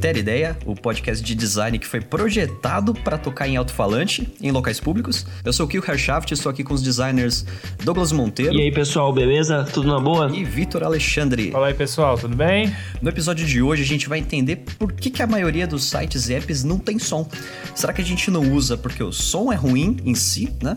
Iter Ideia, o podcast de design que foi projetado para tocar em alto-falante em locais públicos. Eu sou o Kio Herschaft, estou aqui com os designers Douglas Monteiro. E aí, pessoal, beleza? Tudo na boa? E Vitor Alexandre. Fala aí, pessoal, tudo bem? No episódio de hoje a gente vai entender por que, que a maioria dos sites e apps não tem som. Será que a gente não usa porque o som é ruim em si, né?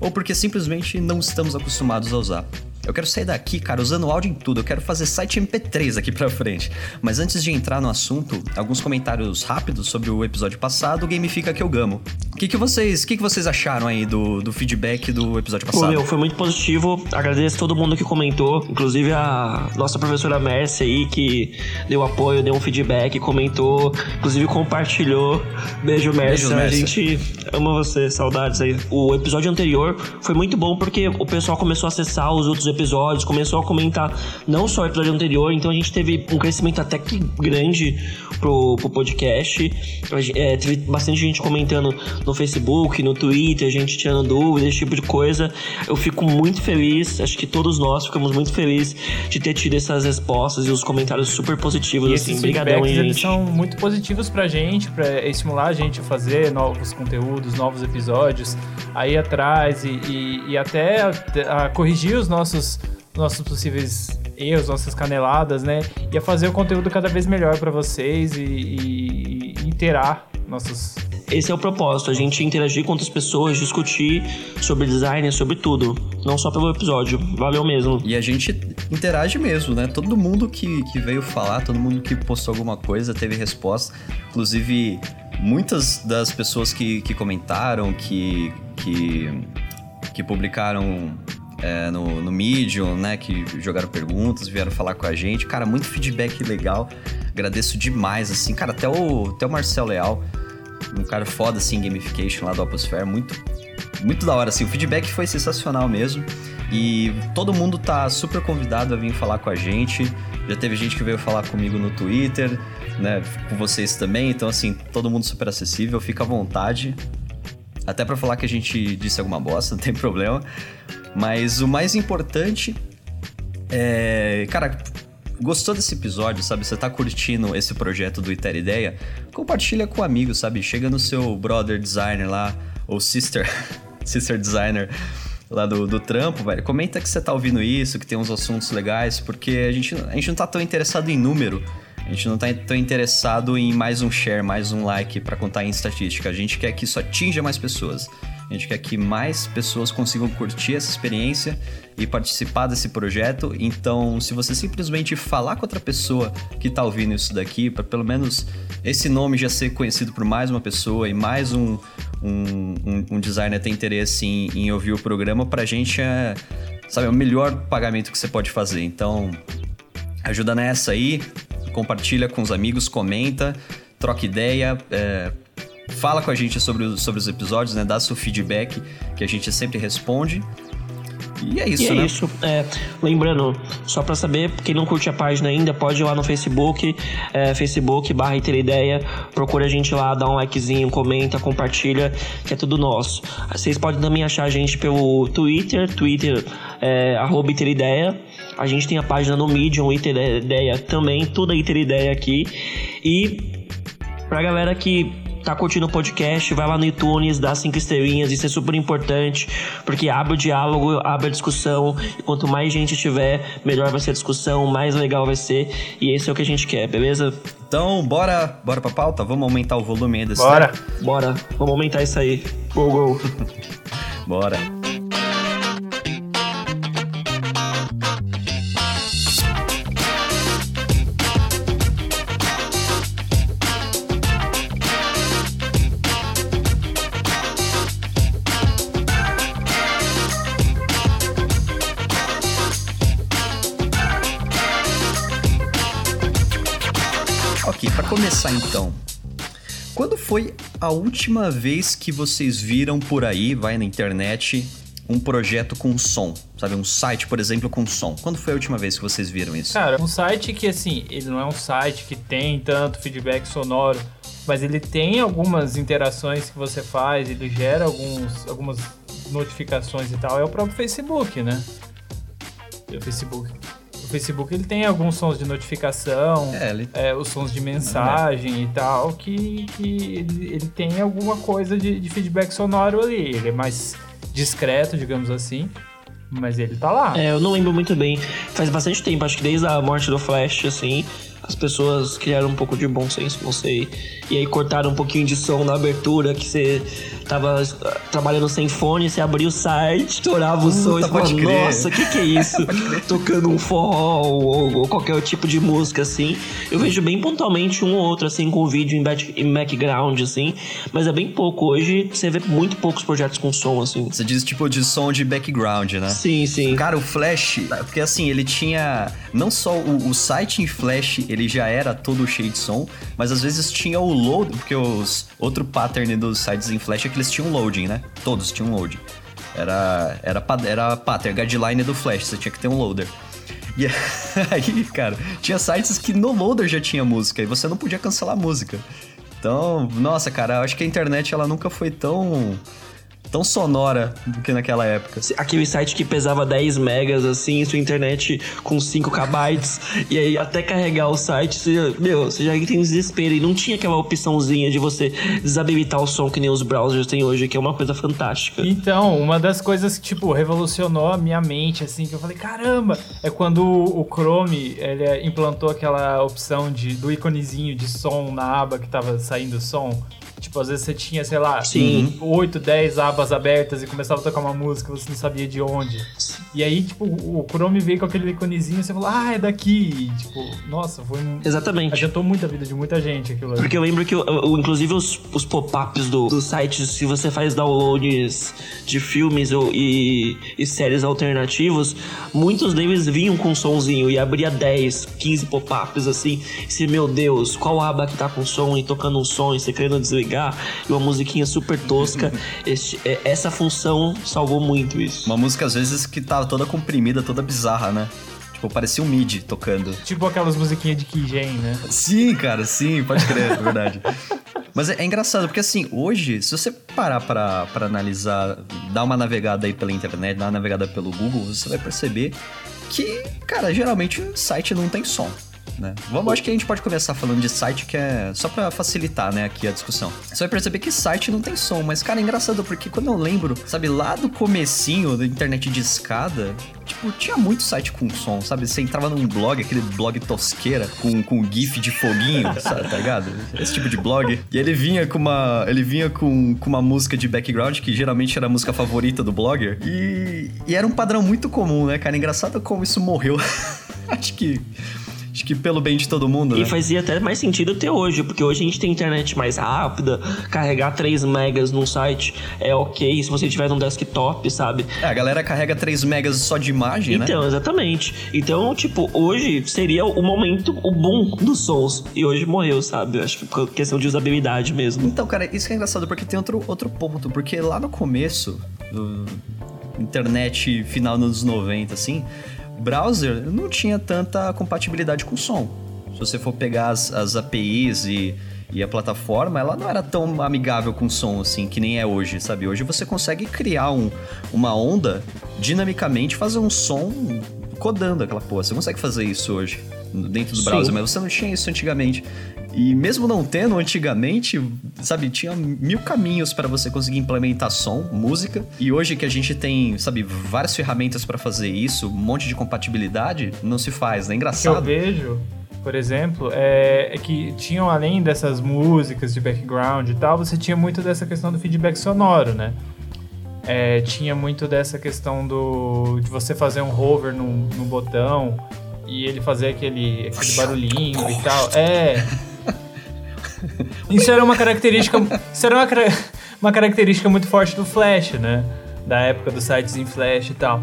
Ou porque simplesmente não estamos acostumados a usar? Eu quero sair daqui, cara, usando áudio em tudo. Eu quero fazer site MP3 aqui pra frente. Mas antes de entrar no assunto, alguns comentários rápidos sobre o episódio passado, Gamifica que eu gamo. O que, que vocês, que, que vocês acharam aí do, do feedback do episódio passado? Pô, meu, foi muito positivo. Agradeço todo mundo que comentou, inclusive a nossa professora Mércia aí, que deu apoio, deu um feedback, comentou, inclusive compartilhou. Beijo, Mércia. Beijo, Mércia. A gente ama você, saudades aí. O episódio anterior foi muito bom porque o pessoal começou a acessar os outros episódios, começou a comentar não só o episódio anterior, então a gente teve um crescimento até que grande pro, pro podcast. É, teve bastante gente comentando no Facebook, no Twitter, gente tirando dúvidas, esse tipo de coisa. Eu fico muito feliz, acho que todos nós ficamos muito felizes de ter tido essas respostas e os comentários super positivos. E assim, esses feedbacks, eles são muito positivos pra gente, pra estimular a gente a fazer novos conteúdos, novos episódios, aí atrás e, e, e até a, a corrigir os nossos nossos, possíveis erros, nossas caneladas, né? E a fazer o conteúdo cada vez melhor para vocês e, e, e interar nossos esse é o propósito, a gente interagir com outras pessoas, discutir sobre design, sobre tudo. Não só pelo episódio. Valeu mesmo. E a gente interage mesmo, né? Todo mundo que, que veio falar, todo mundo que postou alguma coisa teve resposta. Inclusive, muitas das pessoas que, que comentaram, que, que, que publicaram é, no, no Medium, né? Que jogaram perguntas, vieram falar com a gente. Cara, muito feedback legal. Agradeço demais, assim. Cara, até o, até o Marcel Leal, um cara foda, assim, gamification lá do Oposphere. Muito, muito da hora, assim. O feedback foi sensacional mesmo. E todo mundo tá super convidado a vir falar com a gente. Já teve gente que veio falar comigo no Twitter, né? Com vocês também. Então, assim, todo mundo super acessível. Fica à vontade. Até para falar que a gente disse alguma bosta, não tem problema. Mas o mais importante é. Cara, gostou desse episódio, sabe? Você tá curtindo esse projeto do Iter Ideia? Compartilha com amigos, sabe? Chega no seu brother designer lá, ou sister, sister designer lá do, do trampo, velho. Comenta que você tá ouvindo isso, que tem uns assuntos legais, porque a gente, a gente não tá tão interessado em número. A gente não tá tão interessado em mais um share, mais um like para contar em estatística. A gente quer que isso atinja mais pessoas. A gente quer que mais pessoas consigam curtir essa experiência e participar desse projeto. Então, se você simplesmente falar com outra pessoa que está ouvindo isso daqui, para pelo menos esse nome já ser conhecido por mais uma pessoa e mais um, um, um, um designer ter interesse em, em ouvir o programa, para a gente é, sabe, é o melhor pagamento que você pode fazer. Então, ajuda nessa aí, compartilha com os amigos, comenta, troca ideia. É, fala com a gente sobre, os, sobre os episódios, né? Dá seu feedback, que a gente sempre responde. E é isso, e é né? isso. É, lembrando, só para saber, quem não curte a página ainda, pode ir lá no Facebook, é, Facebook barra Ideia, procura a gente lá, dá um likezinho, comenta, compartilha, que é tudo nosso. Vocês podem também achar a gente pelo Twitter, Twitter, é, arroba Ideia. A gente tem a página no Medium, Ideia também, tudo é Ideia aqui. E pra galera que tá curtindo o podcast, vai lá no iTunes, dá cinco estrelinhas, isso é super importante, porque abre o diálogo, abre a discussão, e quanto mais gente tiver, melhor vai ser a discussão, mais legal vai ser, e esse é o que a gente quer, beleza? Então, bora, bora pra pauta? Vamos aumentar o volume aí desse Bora, bora, vamos aumentar isso aí. Go, go. bora. Começar então. Quando foi a última vez que vocês viram por aí, vai na internet, um projeto com som? Sabe, um site, por exemplo, com som. Quando foi a última vez que vocês viram isso? Cara, um site que, assim, ele não é um site que tem tanto feedback sonoro, mas ele tem algumas interações que você faz, ele gera alguns, algumas notificações e tal, é o próprio Facebook, né? O Facebook Facebook ele tem alguns sons de notificação, é, ele... é, os sons de mensagem e tal, que, que ele, ele tem alguma coisa de, de feedback sonoro ali. Ele é mais discreto, digamos assim. Mas ele tá lá. É, eu não lembro muito bem. Faz bastante tempo, acho que desde a morte do Flash, assim, as pessoas criaram um pouco de bom senso, não sei. E aí cortaram um pouquinho de som na abertura, que você tava ah, trabalhando sem fone, você abria o site, estourava o som e falava, nossa, o que que é isso? Tocando um forró ou, ou, qualquer tipo de música, assim. Eu vejo bem pontualmente um ou outro, assim, com vídeo em, back, em background, assim. Mas é bem pouco. Hoje você vê muito poucos projetos com som, assim. Você diz tipo de som de background, né? Sim, sim. Cara, o Flash, porque assim, ele tinha não só o, o site em Flash, ele já era todo cheio de som, mas às vezes tinha o load, porque os outro pattern dos sites em Flash é que eles tinham loading, né? Todos tinham loading. Era, era, era pattern, guideline do Flash, você tinha que ter um loader. E aí, cara, tinha sites que no loader já tinha música e você não podia cancelar a música. Então, nossa, cara, acho que a internet ela nunca foi tão tão sonora do que naquela época. Aquele site que pesava 10 megas, assim, sua internet com 5 kb, e aí até carregar o site, você, meu, você já tem desespero. E não tinha aquela opçãozinha de você desabilitar o som que nem os browsers têm hoje, que é uma coisa fantástica. Então, uma das coisas que, tipo, revolucionou a minha mente, assim, que eu falei, caramba, é quando o Chrome, ele implantou aquela opção de, do íconezinho de som na aba que tava saindo som. Tipo, às vezes você tinha, sei lá, Sim. 8, 10 abas abertas e começava a tocar uma música você não sabia de onde. E aí, tipo, o Chrome veio com aquele iconezinho e você falou, ah, é daqui. E, tipo, nossa, foi um... Exatamente. Adiantou muito a vida de muita gente aquilo ali. Porque eu lembro que, inclusive, os, os pop-ups do, do site, se você faz downloads de filmes ou, e, e séries alternativos, muitos deles vinham com um sonzinho e abria 10, 15 pop-ups assim. E você, meu Deus, qual aba que tá com som e tocando um som e você querendo desligar? e uma musiquinha super tosca. Este, é, essa função salvou muito isso. Uma música, às vezes, que toda comprimida, toda bizarra, né? Tipo, parecia um MIDI tocando. Tipo aquelas musiquinhas de Kijen, né? Sim, cara, sim, pode crer, é verdade. Mas é, é, engraçado, porque assim, hoje, se você parar pra, pra analisar, dar uma navegada aí pela internet, dar uma navegada pelo Google, você vai perceber que, cara, geralmente o site não tem som né? Vamos, acho que a gente pode começar falando de site que é só para facilitar, né, aqui a discussão. Você vai perceber que site não tem som, mas cara, é engraçado porque quando eu lembro, sabe, lá do comecinho da internet de escada, tipo, tinha muito site com som, sabe? Você entrava num blog, aquele blog tosqueira com, com gif de foguinho, sabe, tá ligado? Esse tipo de blog. E ele vinha com uma, ele vinha com, com uma música de background que geralmente era a música favorita do blogger e, e era um padrão muito comum, né, cara? Engraçado como isso morreu. Acho que Acho que pelo bem de todo mundo, E né? fazia até mais sentido ter hoje, porque hoje a gente tem internet mais rápida, carregar 3 megas num site é ok se você tiver num desktop, sabe? É, a galera carrega 3 megas só de imagem, então, né? Então, exatamente. Então, tipo, hoje seria o momento, o boom dos sons. E hoje morreu, sabe? Acho que por questão de usabilidade mesmo. Então, cara, isso que é engraçado, porque tem outro, outro ponto. Porque lá no começo, do internet final dos 90, assim browser não tinha tanta compatibilidade com som. Se você for pegar as, as APIs e, e a plataforma, ela não era tão amigável com som assim, que nem é hoje, sabe? Hoje você consegue criar um, uma onda dinamicamente, fazer um som codando aquela porra. Você consegue fazer isso hoje dentro do Sim. browser, mas você não tinha isso antigamente. E mesmo não tendo antigamente, sabe, tinha mil caminhos para você conseguir implementar som, música. E hoje que a gente tem, sabe, várias ferramentas para fazer isso, um monte de compatibilidade, não se faz, né? Engraçado. O que eu vejo, por exemplo, é, é que tinham além dessas músicas de background e tal, você tinha muito dessa questão do feedback sonoro, né? É, tinha muito dessa questão do de você fazer um hover no, no botão e ele fazer aquele, aquele barulhinho e tal. É. Isso era uma característica. Isso era uma, uma característica muito forte do Flash, né? Da época dos sites em Flash e tal.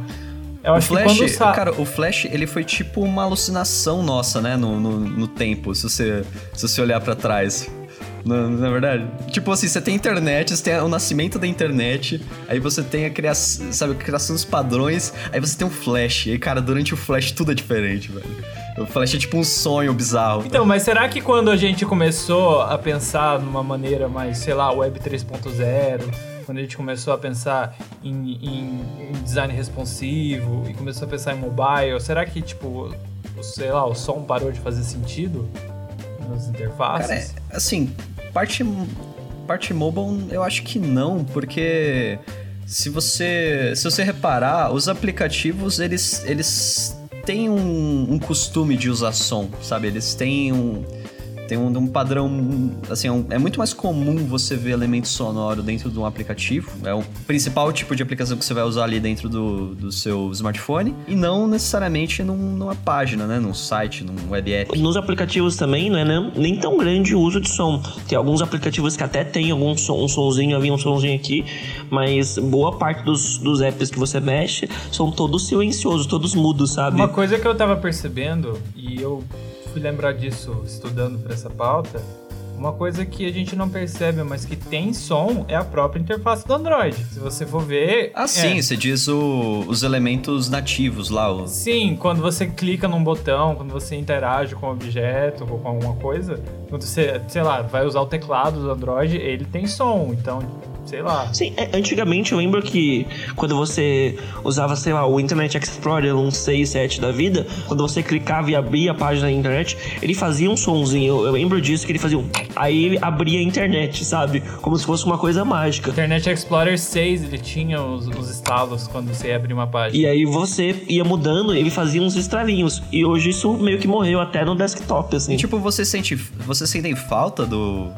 Eu o Flash, cara, o Flash, ele foi tipo uma alucinação nossa, né, no, no, no tempo, se você, se você olhar para trás. Na, na, verdade. Tipo assim, você tem internet, você tem o nascimento da internet, aí você tem a criação, sabe, a criação dos padrões, aí você tem o Flash. E, cara, durante o Flash tudo é diferente, velho. O Flash é tipo um sonho bizarro. Então, mas será que quando a gente começou a pensar numa maneira mais, sei lá, Web 3.0, quando a gente começou a pensar em, em, em design responsivo e começou a pensar em mobile, será que, tipo, sei lá, o som parou de fazer sentido nas interfaces? Cara, é, assim, parte, parte mobile eu acho que não, porque se você, se você reparar, os aplicativos, eles, eles têm um, um costume de usar som, sabe? Eles têm um tem um, um padrão, assim, é, um, é, muito mais comum você ver elemento sonoro dentro de um aplicativo. É o principal tipo de aplicação que você vai usar ali dentro do, do seu smartphone e não necessariamente num, numa página, né? Num site, num web app. Nos aplicativos também não é nem, nem tão grande o uso de som. Tem alguns aplicativos que até tem algum som, um sonzinho ali, um sonzinho aqui, mas boa parte dos, dos apps que você mexe são todos silenciosos, todos mudos, sabe? Uma coisa que eu tava percebendo, e eu fui lembrar disso estudando para essa pauta. Uma coisa que a gente não percebe, mas que tem som, é a própria interface do Android. Se você for ver. Ah, sim, é. você diz o, os elementos nativos lá. O... Sim, quando você clica num botão, quando você interage com um objeto ou com alguma coisa, quando você, sei lá, vai usar o teclado do Android, ele tem som. Então, sei lá. Sim, é, antigamente eu lembro que quando você usava, sei lá, o Internet Explorer, um 6, 7 da vida, quando você clicava e abria a página da internet, ele fazia um sonzinho. Eu, eu lembro disso que ele fazia um. Aí ele abria a internet, sabe? Como se fosse uma coisa mágica. Internet Explorer 6, ele tinha os, os estalos quando você ia abrir uma página. E aí você ia mudando, ele fazia uns estralinhos. E hoje isso meio que morreu até no desktop, assim. E, tipo, você sente. Você sente falta do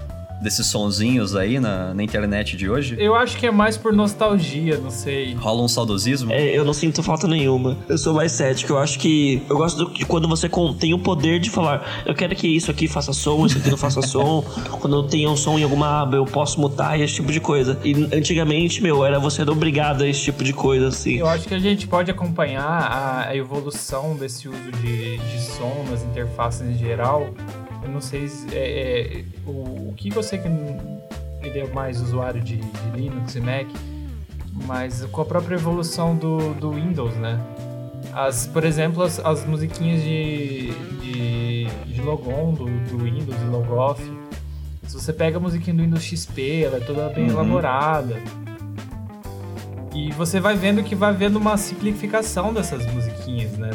desses sonzinhos aí na, na internet de hoje? Eu acho que é mais por nostalgia, não sei. Rola um saudosismo? É, eu não sinto falta nenhuma. Eu sou mais cético. Eu acho que. Eu gosto de quando você tem o poder de falar, eu quero que isso aqui faça som, isso aqui não faça som. Quando eu tenho um som em alguma aba, eu posso mutar esse tipo de coisa. E antigamente, meu, era você obrigado a esse tipo de coisa, assim. Eu acho que a gente pode acompanhar a, a evolução desse uso de, de som nas interfaces em geral eu não sei se, é, é, o, o que você que ele é mais usuário de, de, Linux e Mac, mas com a própria evolução do, do Windows, né? As, por exemplo, as, as musiquinhas de, de, de logon do, do Windows e logoff. Se você pega a musiquinha do Windows XP, ela é toda bem uhum. elaborada. E você vai vendo que vai vendo uma simplificação dessas musiquinhas, né?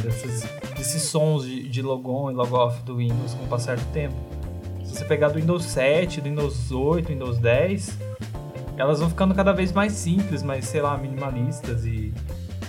Desses sons de, de logon e logoff do Windows com o passar do tempo. Se você pegar do Windows 7, do Windows 8, Windows 10, elas vão ficando cada vez mais simples, mais, sei lá, minimalistas e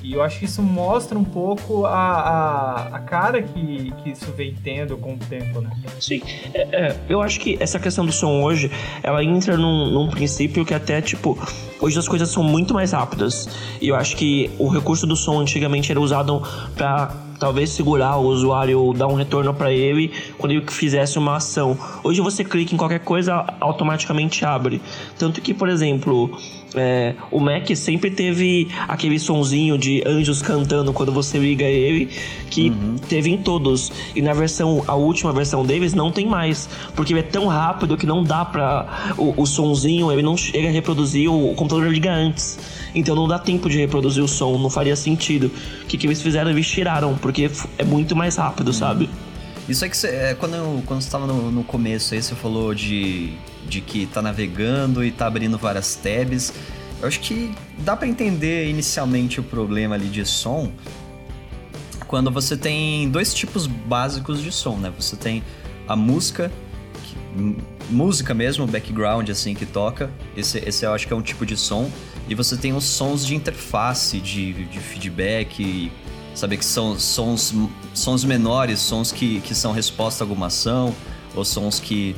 e eu acho que isso mostra um pouco a, a, a, cara que, que isso vem tendo com o tempo, né? Sim. É, é, eu acho que essa questão do som hoje, ela entra num, num princípio que até, tipo, hoje as coisas são muito mais rápidas. E eu acho que o recurso do som antigamente era usado para talvez segurar o usuário ou dar um retorno para ele quando ele fizesse uma ação. Hoje você clica em qualquer coisa, automaticamente abre. Tanto que, por exemplo, é, o Mac sempre teve aquele sonzinho de anjos cantando quando você liga ele, que uhum. teve em todos. E na versão, a última versão deles não tem mais, porque ele é tão rápido que não dá pra. O, o sonzinho, ele não chega a reproduzir, o, o computador liga antes. Então não dá tempo de reproduzir o som, não faria sentido. O que, que eles fizeram? Eles tiraram, porque é muito mais rápido, uhum. sabe? Isso é que é, quando, quando você estava no, no começo aí, você falou de, de que tá navegando e tá abrindo várias tabs. Eu acho que dá para entender inicialmente o problema ali de som quando você tem dois tipos básicos de som, né? Você tem a música, que, música mesmo, background assim que toca. Esse, esse eu acho que é um tipo de som. E você tem os sons de interface, de, de feedback, saber que são sons, sons menores, sons que, que são resposta a alguma ação, ou sons que,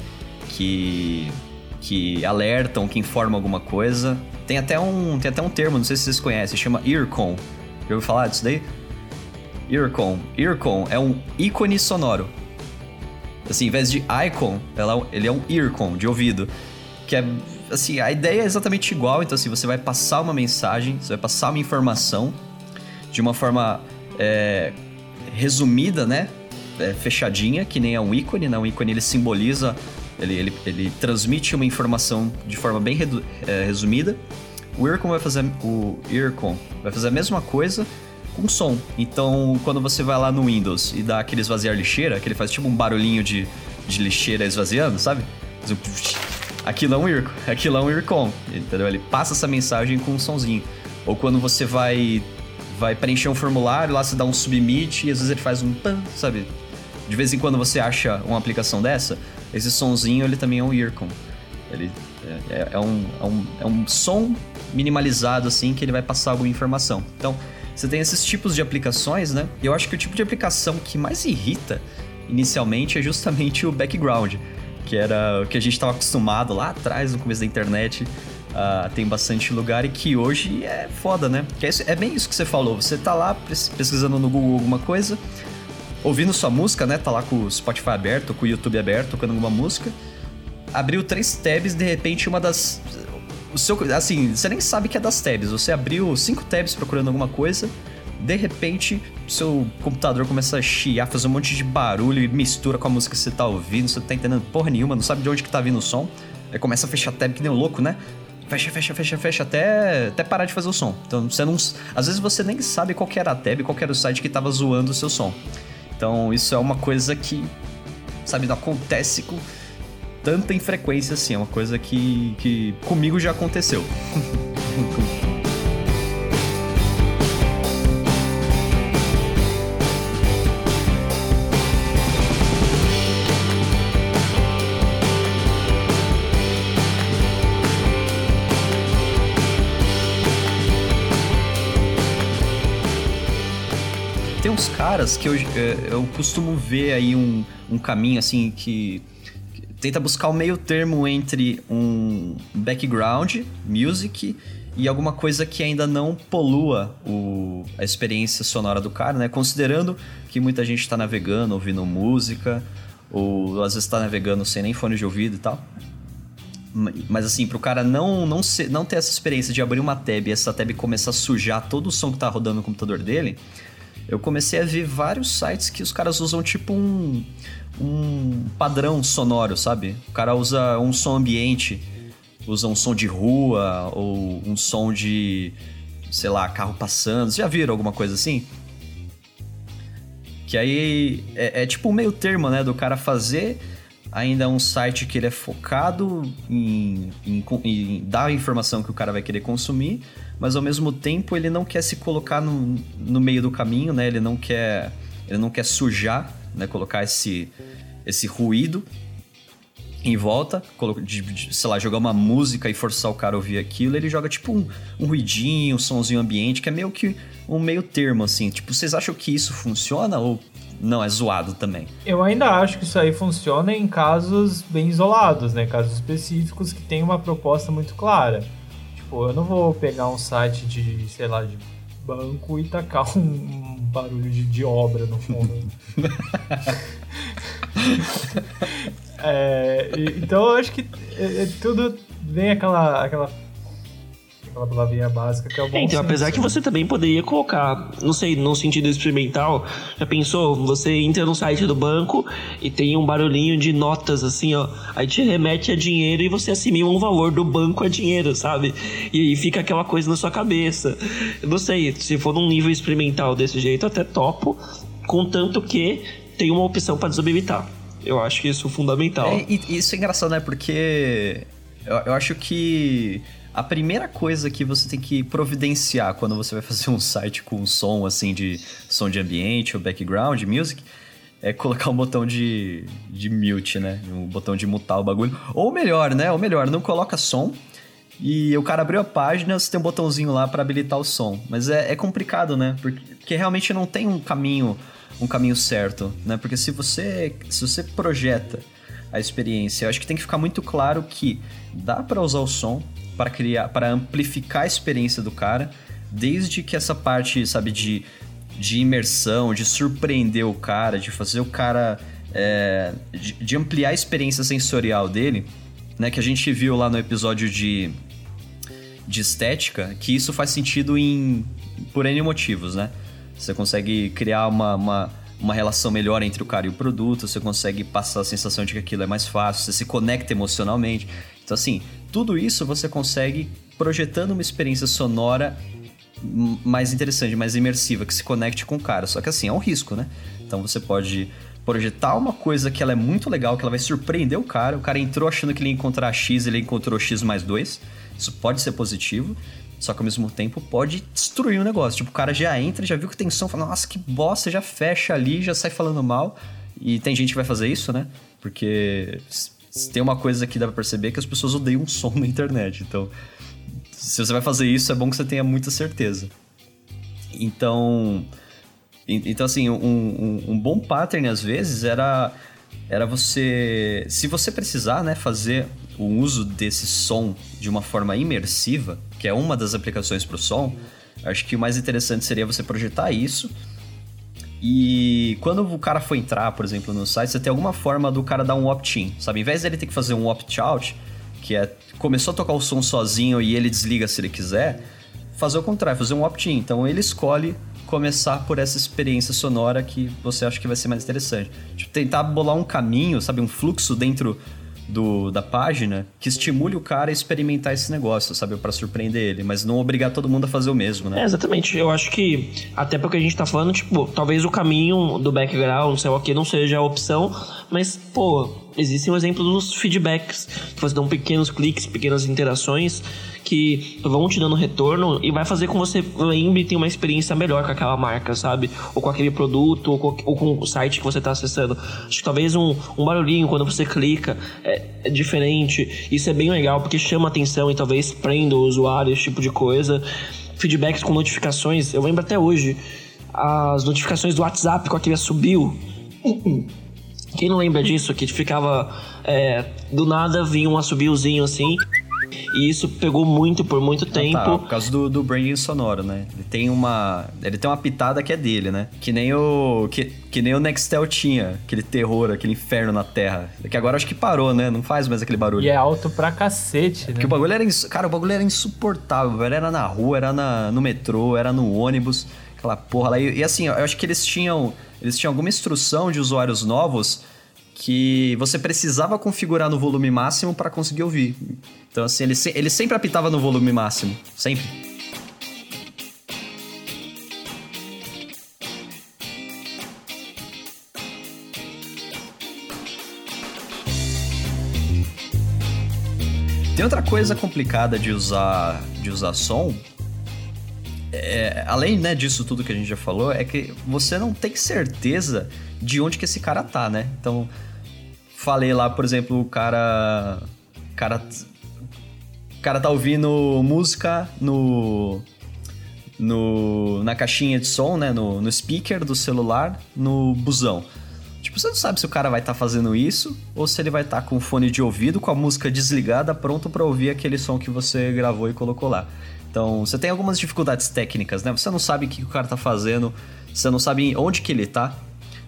que, que alertam, que informam alguma coisa. Tem até um, tem até um termo, não sei se vocês conhecem, chama earcon. Já ouviu falar disso daí? Earcon. Earcon é um ícone sonoro. Assim, em vez de icon, ela, ele é um earcon, de ouvido. Que é, assim, a ideia é exatamente igual. Então, assim, você vai passar uma mensagem, você vai passar uma informação de uma forma é, resumida, né? É, fechadinha, que nem é um ícone, né? Um ícone ele simboliza, ele, ele, ele transmite uma informação de forma bem redu, é, resumida. O Earcon vai fazer o Earcon vai fazer a mesma coisa com som. Então, quando você vai lá no Windows e dá aquele esvaziar lixeira, que ele faz tipo um barulhinho de, de lixeira esvaziando, sabe? Aquilo é um Earcon, aquilo é um Earcon, entendeu? Ele passa essa mensagem com um sonzinho. Ou quando você vai vai preencher um formulário, lá você dá um submit e às vezes ele faz um pan, sabe? De vez em quando você acha uma aplicação dessa, esse sonzinho ele também é um earcom. Ele é, é, é, um, é, um, é um som minimalizado assim que ele vai passar alguma informação. Então, você tem esses tipos de aplicações, né? E eu acho que o tipo de aplicação que mais irrita inicialmente é justamente o background, que era o que a gente estava acostumado lá atrás, no começo da internet. Uh, tem bastante lugar e que hoje é foda, né? Que é, isso, é bem isso que você falou. Você tá lá pesquisando no Google alguma coisa, ouvindo sua música, né? Tá lá com o Spotify aberto, com o YouTube aberto, tocando alguma música. Abriu três tabs, de repente uma das. O seu, assim, você nem sabe que é das tabs. Você abriu cinco tabs procurando alguma coisa de repente, seu computador começa a chiar, fazer um monte de barulho e mistura com a música que você tá ouvindo, você não tá entendendo porra nenhuma, não sabe de onde que tá vindo o som. Aí começa a fechar tab que nem um louco, né? Fecha, fecha, fecha, fecha, até, até parar de fazer o som. Então, você não. Às vezes você nem sabe qual era a tab, qual era o site que tava zoando o seu som. Então, isso é uma coisa que, sabe, não acontece com tanta infrequência assim. É uma coisa que, que comigo já aconteceu. caras que eu, é, eu costumo ver aí um, um caminho assim que, tenta buscar o meio termo entre um background, music e alguma coisa que ainda não polua o, a experiência sonora do cara, né? Considerando que muita gente está navegando, ouvindo música, ou às vezes está navegando sem nem fone de ouvido e tal. Mas assim, pro cara não, não, ser, não ter essa experiência de abrir uma tab e essa tab começar a sujar todo o som que tá rodando no computador dele, eu comecei a ver vários sites que os caras usam tipo um, um padrão sonoro, sabe? O cara usa um som ambiente, usa um som de rua ou um som de, sei lá, carro passando. Já viram alguma coisa assim? Que aí é, é tipo um meio termo, né? Do cara fazer ainda um site que ele é focado em, em, em, dar a informação que o cara vai querer consumir, mas ao mesmo tempo ele não quer se colocar no, no meio do caminho, né? Ele não quer, ele não quer sujar, né? Colocar esse, esse ruído em volta, de, de, sei lá, jogar uma música e forçar o cara a ouvir aquilo, ele joga tipo um, um ruidinho, um somzinho ambiente, que é meio que um meio termo, assim. Tipo, vocês acham que isso funciona ou não, é zoado também. Eu ainda acho que isso aí funciona em casos bem isolados, né? Casos específicos que tem uma proposta muito clara. Tipo, eu não vou pegar um site de, sei lá, de banco e tacar um, um barulho de, de obra no fundo. é, então eu acho que é, é, tudo vem aquela, aquela aquela palavrinha básica que é o bom é, Então, senso. apesar que você também poderia colocar, não sei, no sentido experimental, já pensou? Você entra no site do banco e tem um barulhinho de notas assim, ó, aí te remete a dinheiro e você assimila um valor do banco a dinheiro, sabe? E aí fica aquela coisa na sua cabeça. Eu não sei, se for num nível experimental desse jeito, até topo, contanto que tem uma opção para desabilitar. Eu acho que isso é fundamental. É, e isso é engraçado, né? Porque eu, eu acho que a primeira coisa que você tem que providenciar quando você vai fazer um site com som assim de som de ambiente ou background music é colocar um botão de, de mute, né? Um botão de mutar o bagulho. Ou melhor, né? Ou melhor, não coloca som e o cara abriu a página, você tem um botãozinho lá para habilitar o som. Mas é, é complicado, né? Porque, porque, realmente não tem um caminho um caminho certo, né? Porque se você se você projeta a experiência, eu acho que tem que ficar muito claro que dá para usar o som, para criar, para amplificar a experiência do cara, desde que essa parte, sabe, de, de imersão, de surpreender o cara, de fazer o cara. É, de, de, ampliar a experiência sensorial dele, né? Que a gente viu lá no episódio de, de estética, que isso faz sentido em por N motivos, né? Você consegue criar uma, uma, uma relação melhor entre o cara e o produto, você consegue passar a sensação de que aquilo é mais fácil, você se conecta emocionalmente. Então, assim, tudo isso você consegue projetando uma experiência sonora mais interessante, mais imersiva, que se conecte com o cara. Só que assim, é um risco, né? Então você pode projetar uma coisa que ela é muito legal, que ela vai surpreender o cara. O cara entrou achando que ele ia encontrar X, ele encontrou X mais 2. Isso pode ser positivo. Só que ao mesmo tempo pode destruir o negócio. Tipo, o cara já entra, já viu que tem som, fala, nossa, que bosta, já fecha ali, já sai falando mal. E tem gente que vai fazer isso, né? Porque se tem uma coisa que dá pra perceber que as pessoas odeiam som na internet. Então, se você vai fazer isso, é bom que você tenha muita certeza. Então, então assim, um, um, um bom pattern às vezes era era você, se você precisar, né, fazer o uso desse som de uma forma imersiva, que é uma das aplicações para o som, acho que o mais interessante seria você projetar isso. E quando o cara for entrar, por exemplo, no site, você tem alguma forma do cara dar um opt-in, sabe? Em vez dele ter que fazer um opt-out, que é começou a tocar o som sozinho e ele desliga se ele quiser, fazer o contrário, fazer um opt-in. Então ele escolhe começar por essa experiência sonora que você acha que vai ser mais interessante. Tipo, tentar bolar um caminho, sabe, um fluxo dentro do, da página que estimule o cara a experimentar esse negócio, sabe? para surpreender ele, mas não obrigar todo mundo a fazer o mesmo, né? É, exatamente. Eu acho que, até porque a gente tá falando, tipo, talvez o caminho do background, sei lá o que, não seja a opção, mas, pô, existem o exemplo dos feedbacks, que você um pequenos cliques, pequenas interações que vão te dando retorno e vai fazer com você lembre tenha uma experiência melhor com aquela marca, sabe? Ou com aquele produto, ou com, ou com o site que você está acessando. Acho que talvez um, um barulhinho quando você clica é, é, diferente. Isso é bem legal porque chama atenção e talvez prenda o usuário, esse tipo de coisa. Feedbacks com notificações, eu lembro até hoje. As notificações do WhatsApp com aquele subiu. Quem não lembra disso? Que ficava. É, do nada vinha um assobiozinho assim. E isso pegou muito por muito tempo. Ah, tá, por causa do, do branding sonoro, né? Ele tem uma. Ele tem uma pitada que é dele, né? Que nem o. Que, que nem o Nextel tinha, aquele terror, aquele inferno na Terra. Que agora acho que parou, né? Não faz mais aquele barulho. E é alto pra cacete, né? Porque o bagulho era. Cara, o bagulho era insuportável, Era na rua, era na, no metrô, era no ônibus, aquela porra lá. E, e assim, eu acho que eles tinham. Eles tinham alguma instrução de usuários novos que você precisava configurar no volume máximo para conseguir ouvir. Então, assim, ele, ele sempre apitava no volume máximo. Sempre. Tem outra coisa complicada de usar, de usar som, é, além né, disso tudo que a gente já falou, é que você não tem certeza de onde que esse cara tá, né? Então, falei lá, por exemplo, o cara. Cara. O cara tá ouvindo música no. No, na caixinha de som, né? No, no speaker do celular, no busão. Tipo, você não sabe se o cara vai estar tá fazendo isso ou se ele vai estar tá com o fone de ouvido, com a música desligada, pronto para ouvir aquele som que você gravou e colocou lá. Então, você tem algumas dificuldades técnicas, né? Você não sabe o que o cara tá fazendo, você não sabe onde que ele tá,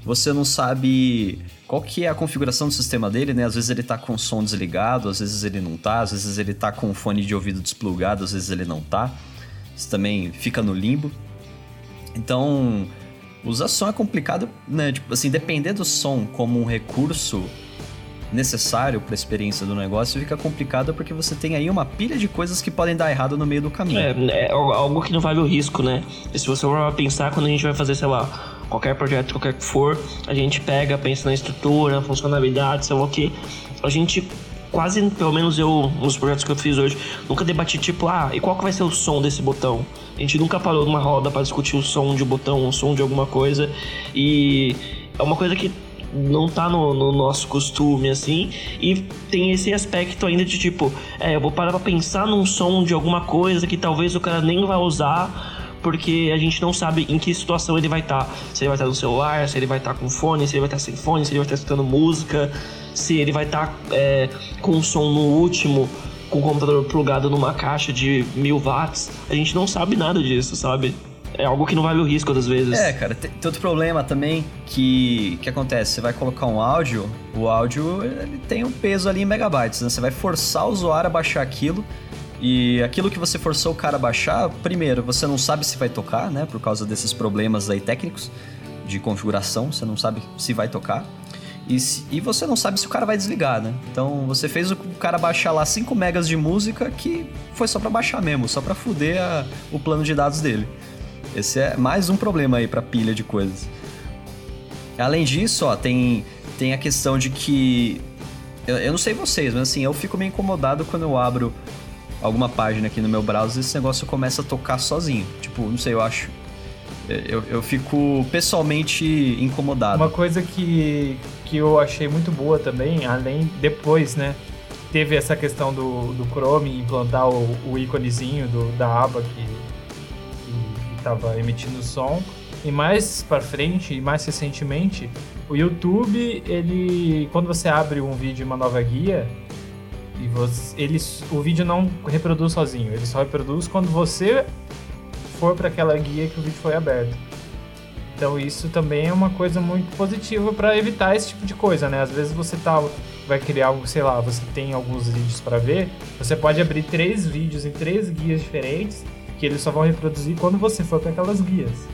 você não sabe qual que é a configuração do sistema dele, né? Às vezes ele tá com o som desligado, às vezes ele não tá, às vezes ele tá com o fone de ouvido desplugado, às vezes ele não tá. Isso também fica no limbo. Então, usar som é complicado, né? Tipo assim, depender do som como um recurso necessário para a experiência do negócio fica complicado porque você tem aí uma pilha de coisas que podem dar errado no meio do caminho. É, é algo que não vale o risco, né? E se você for pensar quando a gente vai fazer, sei lá, qualquer projeto, qualquer que for, a gente pega, pensa na estrutura, na funcionalidade, sei lá o que. A gente quase, pelo menos eu, nos projetos que eu fiz hoje, nunca debati tipo, ah, e qual que vai ser o som desse botão? A gente nunca parou numa roda para discutir o som de um botão, o som de alguma coisa. E é uma coisa que não tá no, no, nosso costume, assim. E tem esse aspecto ainda de tipo, é, eu vou parar pra pensar num som de alguma coisa que talvez o cara nem vai usar porque a gente não sabe em que situação ele vai estar. Tá. Se ele vai estar tá no celular, se ele vai estar tá com fone, se ele vai estar sem fone, se ele vai estar escutando música, se ele vai estar é, com som no último, com o computador plugado numa caixa de mil watts. A gente não sabe nada disso, sabe? É algo que não vale o risco das vezes. É, cara, tem, tem outro problema também que, que acontece. Você vai colocar um áudio, o áudio ele tem um peso ali em megabytes, né? Você vai forçar o usuário a baixar aquilo e aquilo que você forçou o cara a baixar, primeiro, você não sabe se vai tocar, né? Por causa desses problemas aí técnicos de configuração, você não sabe se vai tocar. E, se, e você não sabe se o cara vai desligar, né? Então você fez o cara baixar lá 5 megas de música que foi só para baixar mesmo, só para fuder a, o plano de dados dele. Esse é mais um problema aí para pilha de coisas. Além disso, ó, tem, tem a questão de que. Eu, eu não sei vocês, mas assim, eu fico meio incomodado quando eu abro alguma página aqui no meu browser, esse negócio começa a tocar sozinho. Tipo, não sei, eu acho. Eu, eu fico pessoalmente incomodado. Uma coisa que, que eu achei muito boa também, além, depois, né? Teve essa questão do, do Chrome implantar o, o íconezinho do, da aba que estava emitindo som. E mais para frente, e mais recentemente, o YouTube, ele quando você abre um vídeo uma nova guia, e você, ele, o vídeo não reproduz sozinho, ele só reproduz quando você for para aquela guia que o vídeo foi aberto. Então isso também é uma coisa muito positiva para evitar esse tipo de coisa, né? Às vezes você tá vai criar algo, sei lá, você tem alguns vídeos para ver, você pode abrir três vídeos em três guias diferentes que eles só vão reproduzir quando você for para aquelas guias.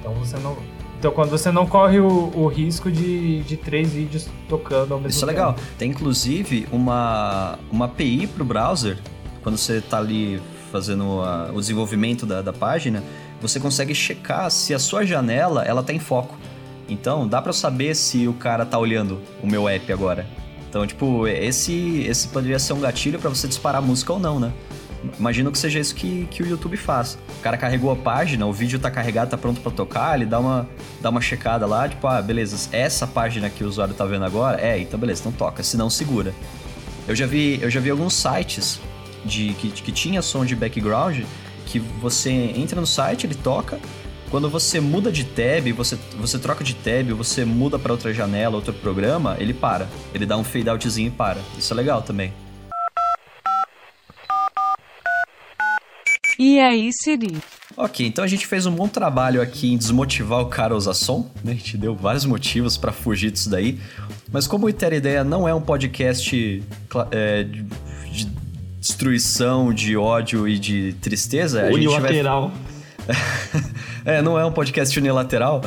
Então você não. Então quando você não corre o, o risco de, de três vídeos tocando ao mesmo Isso tempo. é legal. Tem inclusive uma, uma API para o browser, quando você está ali fazendo a, o desenvolvimento da, da página, você consegue checar se a sua janela ela tá em foco. Então, dá para saber se o cara tá olhando o meu app agora. Então, tipo, esse esse poderia ser um gatilho para você disparar música ou não, né? Imagino que seja isso que, que o YouTube faz. O cara carregou a página, o vídeo tá carregado, tá pronto para tocar, ele dá uma, dá uma checada lá, tipo, ah, beleza, essa página que o usuário tá vendo agora, é, então beleza, então toca, se não segura. Eu já vi, eu já vi alguns sites de que, que tinha som de background que você entra no site, ele toca, quando você muda de tab, você, você troca de tab, você muda para outra janela, outro programa, ele para. Ele dá um fade outzinho e para. Isso é legal também. E aí, Siri? Ok, então a gente fez um bom trabalho aqui em desmotivar o cara a usar som, né? A gente deu vários motivos para fugir disso daí. Mas como o Iter Ideia não é um podcast é, de, de, destruição, de ódio e de tristeza... Unilateral. Vai... é, não é um podcast unilateral.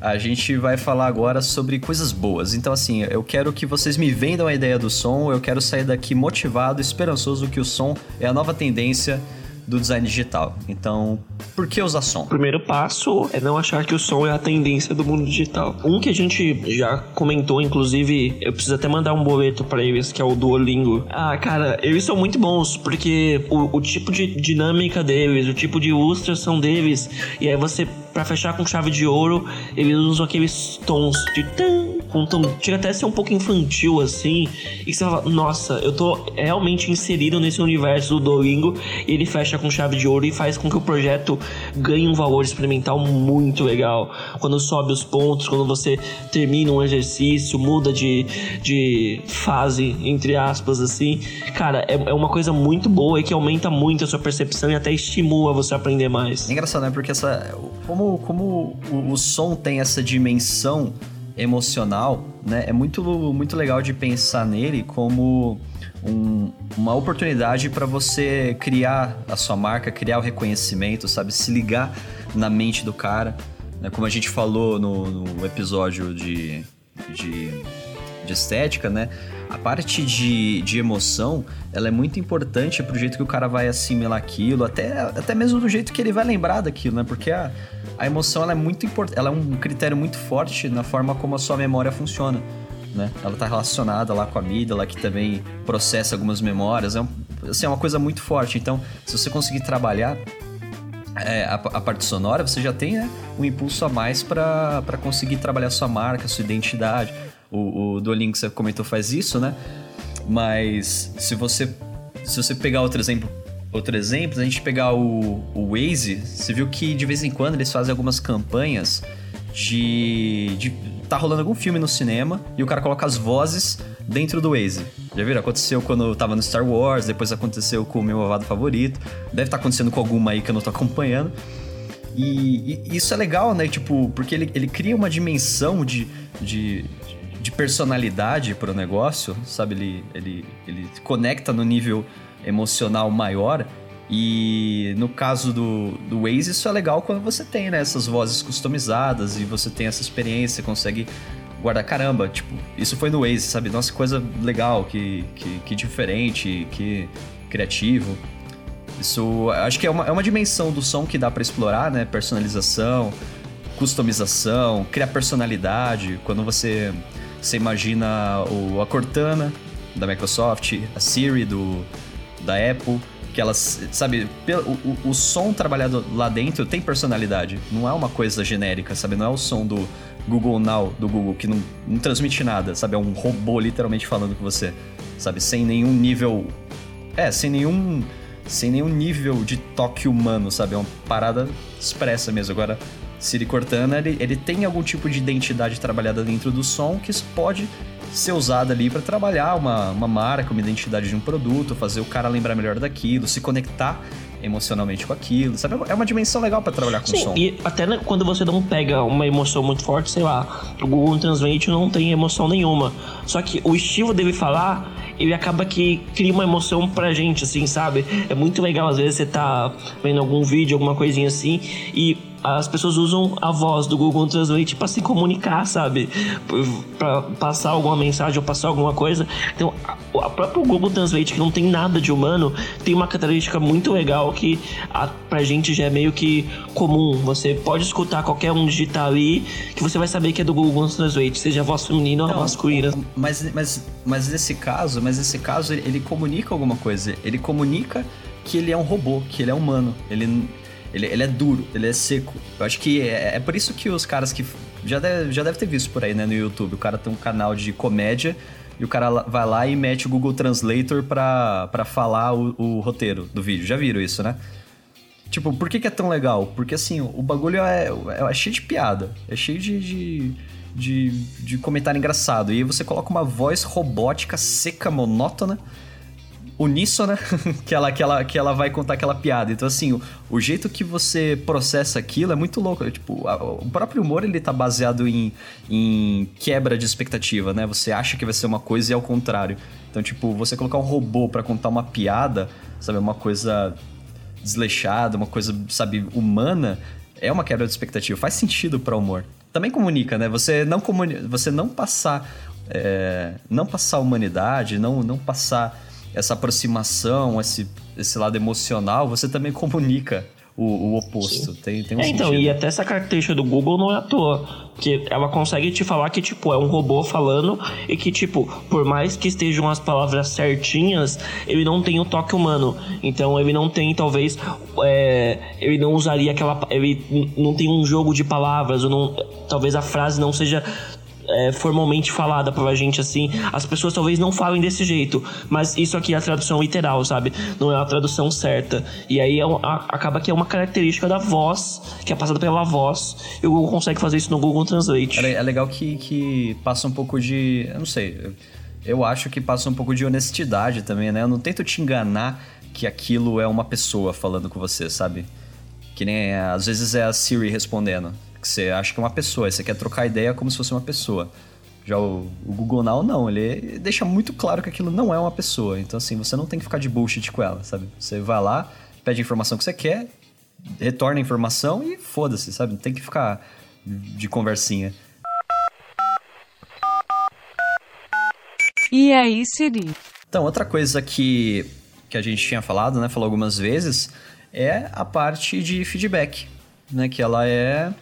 A gente vai falar agora sobre coisas boas. Então, assim, eu quero que vocês me vendam a ideia do som. Eu quero sair daqui motivado, esperançoso que o som é a nova tendência do design digital. Então, por que usar som? Primeiro passo é não achar que o som é a tendência do mundo digital. Um que a gente já comentou, inclusive, eu preciso até mandar um boleto para eles, que é o Duolingo. Ah, cara, eles são muito bons, porque o, o tipo de dinâmica deles, o tipo de ilustração deles, e aí você, para fechar com chave de ouro, eles usam aqueles tons de tan, com tom, chega até a ser um pouco infantil assim, e você fala, nossa, eu tô realmente inserido nesse universo do Duolingo, e ele fecha com chave de ouro e faz com que o projeto ganhe um valor experimental muito legal. Quando sobe os pontos, quando você termina um exercício, muda de, de fase, entre aspas, assim. Cara, é, é uma coisa muito boa e que aumenta muito a sua percepção e até estimula você a aprender mais. É engraçado, né? Porque essa. Como, como o, o som tem essa dimensão emocional, né? É muito, muito legal de pensar nele como um, uma oportunidade para você criar a sua marca, criar o reconhecimento, sabe? Se ligar na mente do cara. Né? Como a gente falou no, no episódio de, de, de, estética, né? A parte de, de emoção, ela é muito importante pro jeito que o cara vai assimilar aquilo, até, até mesmo do jeito que ele vai lembrar daquilo, né? Porque a, a emoção, é muito importante, ela é um critério muito forte na forma como a sua memória funciona né? Ela está relacionada lá com a amígdala, que também processa algumas memórias. É, um, assim, é uma coisa muito forte. Então, se você conseguir trabalhar é, a, a, parte sonora, você já tem né, um impulso a mais para conseguir trabalhar sua marca, sua identidade. O, o Duolingo que você comentou faz isso, né? Mas se você se você pegar outro exemplo, outro exemplo, a gente pegar o, o Waze, você viu que de vez em quando eles fazem algumas campanhas de, de tá rolando algum filme no cinema e o cara coloca as vozes dentro do Waze. Já viram? Aconteceu quando eu tava no Star Wars, depois aconteceu com o meu avado favorito. Deve estar tá acontecendo com alguma aí que eu não tô acompanhando. E, e, isso é legal, né? Tipo, porque ele, ele cria uma dimensão de, de, de personalidade pro negócio, sabe? Ele, ele, ele conecta no nível emocional maior e no caso do, do Waze, isso é legal quando você tem né, essas vozes customizadas e você tem essa experiência, consegue guardar. Caramba, tipo, isso foi no Waze, sabe? Nossa, coisa legal, que, que, que diferente, que criativo. Isso acho que é uma, é uma dimensão do som que dá para explorar, né? Personalização, customização, criar personalidade. Quando você, você imagina o, a Cortana da Microsoft, a Siri do, da Apple, que elas, sabe, o, o, o, som trabalhado lá dentro tem personalidade, não é uma coisa genérica, sabe? Não é o som do Google Now, do Google, que não, não transmite nada, sabe? É um robô literalmente falando com você, sabe? Sem nenhum nível. É, sem nenhum. Sem nenhum nível de toque humano, sabe? É uma parada expressa mesmo. Agora, Siri Cortana, ele, ele tem algum tipo de identidade trabalhada dentro do som que pode ser usada ali para trabalhar uma, uma marca, uma identidade de um produto, fazer o cara lembrar melhor daquilo, se conectar emocionalmente com aquilo, sabe? É uma dimensão legal para trabalhar com Sim, som. E até né, quando você não pega uma emoção muito forte, sei lá, o Google Translate não tem emoção nenhuma. Só que o estilo dele falar, ele acaba que cria uma emoção pra gente, assim, sabe? É muito legal, às vezes, você tá vendo algum vídeo, alguma coisinha assim, e as pessoas usam a voz do Google Translate para se comunicar, sabe? Para passar alguma mensagem ou passar alguma coisa. Então, a, a própria Google Translate, que não tem nada de humano, tem uma característica muito legal que a, pra gente já é meio que comum. Você pode escutar qualquer um digitar ali que você vai saber que é do Google Translate, seja a voz feminina ou a masculina. Mas, mas, mas nesse caso, mas nesse caso ele, ele comunica alguma coisa. Ele comunica que ele é um robô, que ele é humano. Ele ele, ele é duro, ele é seco. Eu acho que é, é por isso que os caras que. Já deve, já deve ter visto por aí, né, no YouTube. O cara tem um canal de comédia e o cara vai lá e mete o Google Translator pra, pra falar o, o roteiro do vídeo. Já viram isso, né? Tipo, por que, que é tão legal? Porque assim, o bagulho é, é, é cheio de piada, é cheio de, de, de, de comentário engraçado. E aí você coloca uma voz robótica, seca, monótona uníssona que ela, que, ela, que ela vai contar aquela piada. Então, assim, o, o jeito que você processa aquilo é muito louco. Tipo, a, o próprio humor, ele tá baseado em, em quebra de expectativa, né? Você acha que vai ser uma coisa e é o contrário. Então, tipo, você colocar um robô para contar uma piada, sabe? Uma coisa desleixada, uma coisa, sabe, humana, é uma quebra de expectativa. Faz sentido para humor. Também comunica, né? Você não, comuni você não passar... É, não passar humanidade, não, não passar essa aproximação, esse, esse lado emocional, você também comunica o, o oposto. Tem, tem um é, então, e até essa característica do Google não é à toa. Que ela consegue te falar que, tipo, é um robô falando e que, tipo, por mais que estejam as palavras certinhas, ele não tem o toque humano. Então ele não tem, talvez, é, ele não usaria aquela. Ele não tem um jogo de palavras, ou não, talvez a frase não seja é, formalmente falada pra gente assim, as pessoas talvez não falem desse jeito, mas isso aqui é a tradução literal, sabe? Não é a tradução certa. E aí é um, a, acaba que é uma característica da voz, que é passada pela voz, e o Google consegue fazer isso no Google Translate. É, é legal que, que passa um pouco de. Eu não sei. Eu, acho que passa um pouco de honestidade também, né? Eu não tento te enganar que aquilo é uma pessoa falando com você, sabe? Que nem às vezes é a Siri respondendo que você acha que é uma pessoa, você quer trocar ideia como se fosse uma pessoa. Já o, o, Google Now, não, ele deixa muito claro que aquilo não é uma pessoa. Então, assim, você não tem que ficar de bullshit com ela, sabe? Você vai lá, pede a informação que você quer, retorna a informação e foda-se, sabe? Não tem que ficar de conversinha. E aí, Siri? Então, outra coisa que, que a gente tinha falado, né? Falou algumas vezes, é a parte de feedback, né? Que ela é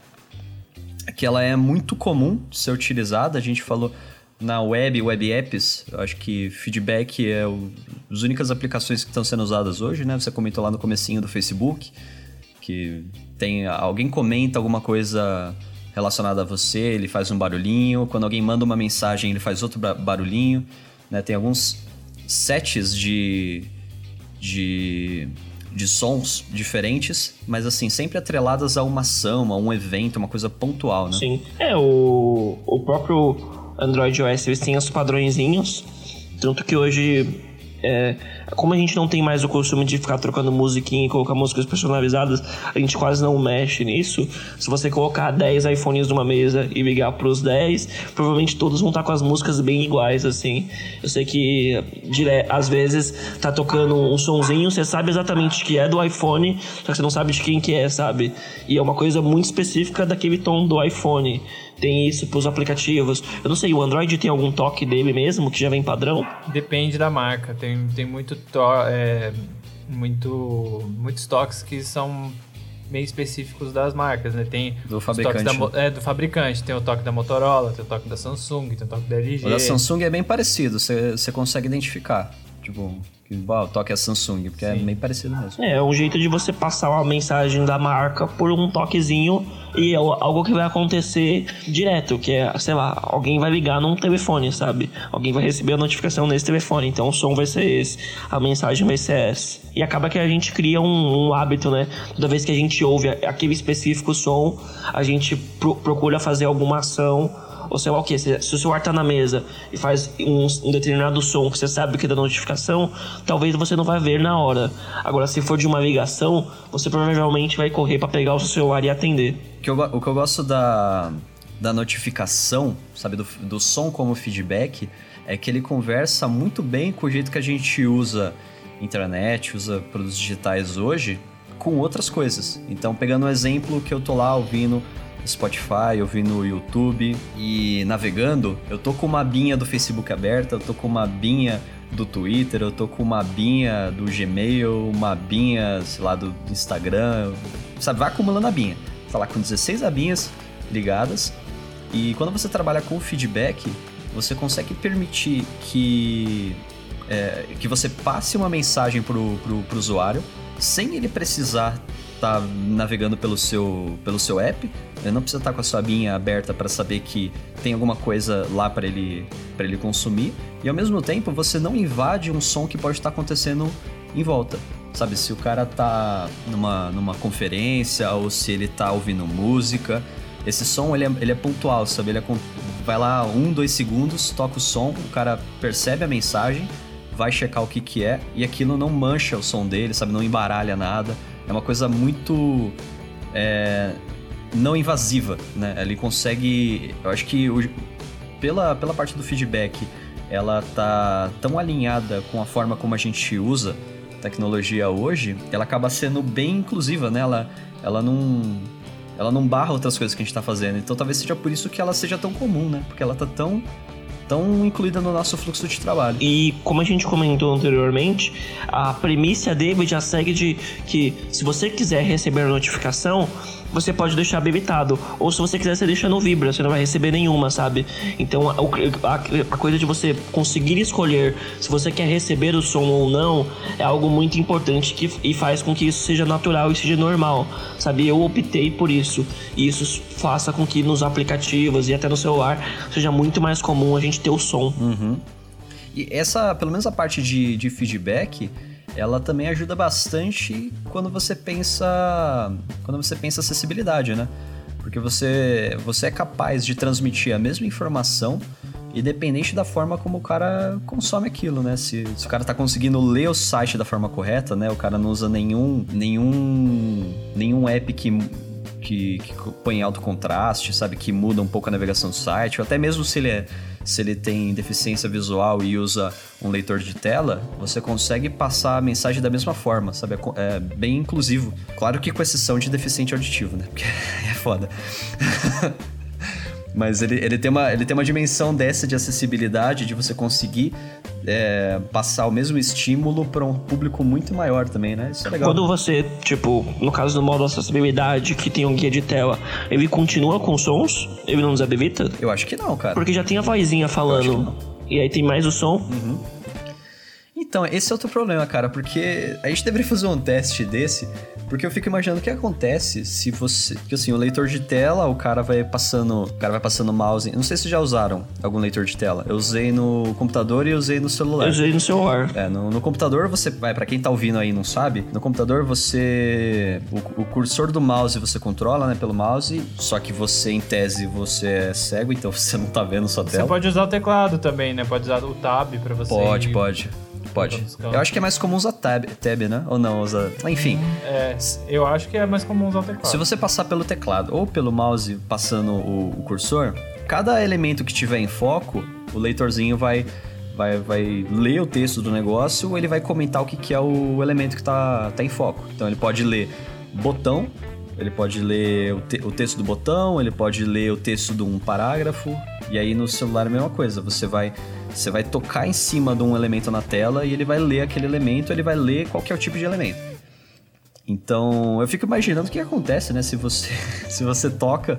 que ela é muito comum de ser utilizada. A gente falou na web, web apps, eu acho que feedback é o, as únicas aplicações que estão sendo usadas hoje, né? Você comentou lá no comecinho do Facebook que tem alguém comenta alguma coisa relacionada a você, ele faz um barulhinho. Quando alguém manda uma mensagem, ele faz outro barulhinho. Né? Tem alguns sets de, de de sons diferentes, mas assim, sempre atreladas a uma ação, a um evento, uma coisa pontual, né? Sim. É, o, o próprio Android OS eles têm os padrõezinhos, tanto que hoje é, como a gente não tem mais o costume de ficar trocando musiquinha e colocar músicas personalizadas, a gente quase não mexe nisso. Se você colocar 10 iPhones numa mesa e ligar pros 10, provavelmente todos vão estar com as músicas bem iguais, assim. Eu sei que dire... às vezes tá tocando um sonzinho, você sabe exatamente que é do iPhone, só que você não sabe de quem que é, sabe? E é uma coisa muito específica daquele tom do iPhone tem isso para os aplicativos. Eu não sei, o Android tem algum toque dele mesmo que já vem padrão? Depende da marca. Tem, tem muito, to é, muito muitos toques que são bem específicos das marcas, né? Tem do fabricante. Da, é, do fabricante. Tem o toque da Motorola, tem o toque da Samsung, tem o toque da LG. O da Samsung é bem parecido, você consegue identificar. Tipo, que bom, o toque é Samsung, porque é Sim. é bem parecido mesmo. É, é um jeito de você passar uma mensagem da marca por um toquezinho e é algo que vai acontecer direto, que é, sei lá, alguém vai ligar num telefone, sabe? Alguém vai receber a notificação nesse telefone, então o som vai ser esse, a mensagem vai ser essa. E acaba que a gente cria um, um hábito, né? Toda vez que a gente ouve aquele específico som, a gente pro, procura fazer alguma ação ou sei lá o que, se, se o celular tá na mesa e faz um, um, determinado som que você sabe que é da notificação, talvez você não vai ver na hora. Agora, se for de uma ligação, você provavelmente vai correr para pegar o seu celular e atender. O que eu, o que eu gosto da, da notificação, sabe, do, do som como feedback, é que ele conversa muito bem com o jeito que a gente usa internet, usa produtos digitais hoje, com outras coisas. Então, pegando um exemplo que eu tô lá ouvindo Spotify, eu no YouTube. E navegando, eu tô com uma binha do Facebook aberta, eu tô com uma binha do Twitter, eu tô com uma binha do Gmail, uma binha, sei lá, do Instagram, sabe, vai acumulando a binha. Tá lá com 16 abinhas ligadas. E quando você trabalha com feedback, você consegue permitir que, é, que você passe uma mensagem pro, pro, pro usuário sem ele precisar tá navegando pelo seu, pelo seu app, ele não precisa estar com a sua abinha aberta para saber que tem alguma coisa lá para ele, ele consumir, e ao mesmo tempo você não invade um som que pode estar acontecendo em volta. Sabe, se o cara tá numa, numa conferência ou se ele tá ouvindo música, esse som ele é, ele é pontual, sabe? Ele é, vai lá um, dois segundos, toca o som, o cara percebe a mensagem, vai checar o que que é e aquilo não mancha o som dele, sabe? Não embaralha nada é uma coisa muito é, não invasiva, né? Ele consegue, eu acho que o, pela, pela parte do feedback, ela tá tão alinhada com a forma como a gente usa tecnologia hoje, ela acaba sendo bem inclusiva, né? Ela, ela não ela não barra outras coisas que a gente está fazendo. Então talvez seja por isso que ela seja tão comum, né? Porque ela tá tão tão incluída no nosso fluxo de trabalho. E como a gente comentou anteriormente, a premissa dele já segue de que se você quiser receber a notificação, você pode deixar habilitado. Ou se você quiser, você deixa no Vibra, você não vai receber nenhuma, sabe? Então a, a, a, coisa de você conseguir escolher se você quer receber o som ou não é algo muito importante que, e faz com que isso seja natural e seja normal, sabe? Eu optei por isso. E isso faça com que nos aplicativos e até no celular seja muito mais comum a gente ter o som. Uhum. E essa, pelo menos a parte de, de feedback ela também ajuda bastante quando você pensa quando você pensa acessibilidade, né? Porque você você é capaz de transmitir a mesma informação independente da forma como o cara consome aquilo, né? Se, se o cara tá conseguindo ler o site da forma correta, né? O cara não usa nenhum nenhum nenhum app que que, que põe alto contraste, sabe? Que muda um pouco a navegação do site, ou até mesmo se ele, é, se ele tem deficiência visual e usa um leitor de tela, você consegue passar a mensagem da mesma forma, sabe? É, é bem inclusivo. Claro que com exceção de deficiente auditivo, né? Porque é foda. Mas ele, ele, tem uma, ele tem uma dimensão dessa de acessibilidade, de você conseguir é, passar o mesmo estímulo para um público muito maior também, né? Isso é legal. Quando você, tipo, no caso do modo acessibilidade, que tem um guia de tela, ele continua com sons? Ele não desabilita? Eu acho que não, cara. Porque já tem a vozinha falando. E aí tem mais o som. Uhum. Então, esse é outro problema, cara, porque a gente deveria fazer um teste desse porque eu fico imaginando o que acontece se você. Porque assim, o leitor de tela, o cara vai passando. O cara vai passando mouse. não sei se já usaram algum leitor de tela. Eu usei no computador e usei no celular. Eu usei no celular. É, no, no computador você vai, para quem tá ouvindo aí e não sabe, no computador você. O, o, cursor do mouse você controla, né, pelo mouse. Só que você, em tese, você é cego, então você não tá vendo sua tela. Você pode usar o teclado também, né? Pode usar o tab para você. Pode, ir... pode pode. Eu acho que é mais comum usar tab, tab né? Ou não, usa. Enfim. É, eu acho que é mais comum usar o teclado. Se você passar pelo teclado ou pelo mouse passando o, o cursor, cada elemento que tiver em foco, o leitorzinho vai vai, vai ler o texto do negócio ou ele vai comentar o que, que é o elemento que está tá em foco. Então ele pode ler botão, ele pode ler o, te, o, texto do botão, ele pode ler o texto de um parágrafo. E aí no celular é a mesma coisa, você vai você vai tocar em cima de um elemento na tela e ele vai ler aquele elemento, ele vai ler qual é o tipo de elemento. Então, eu fico imaginando o que acontece, né? Se você, se você toca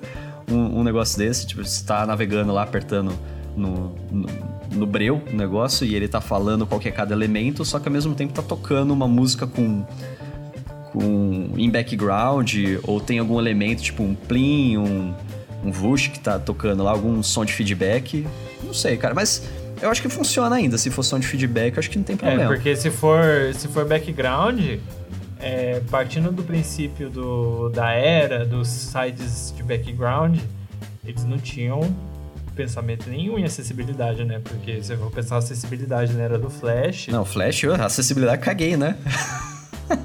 um, um negócio desse, tipo, você está navegando lá, apertando no, no, no breu o negócio e ele tá falando qual que é cada elemento, só que ao mesmo tempo tá tocando uma música com com em background ou tem algum elemento tipo um plim, um um vush que tá tocando lá algum som de feedback. Não sei, cara, mas eu acho que funciona ainda. Se for som de feedback, eu acho que não tem é, problema. É, porque se for se for background, é, partindo do princípio do, da era dos sites de background, eles não tinham pensamento nenhum em acessibilidade, né? Porque se eu vou pensar acessibilidade na era do Flash. Não, Flash, acessibilidade caguei, né?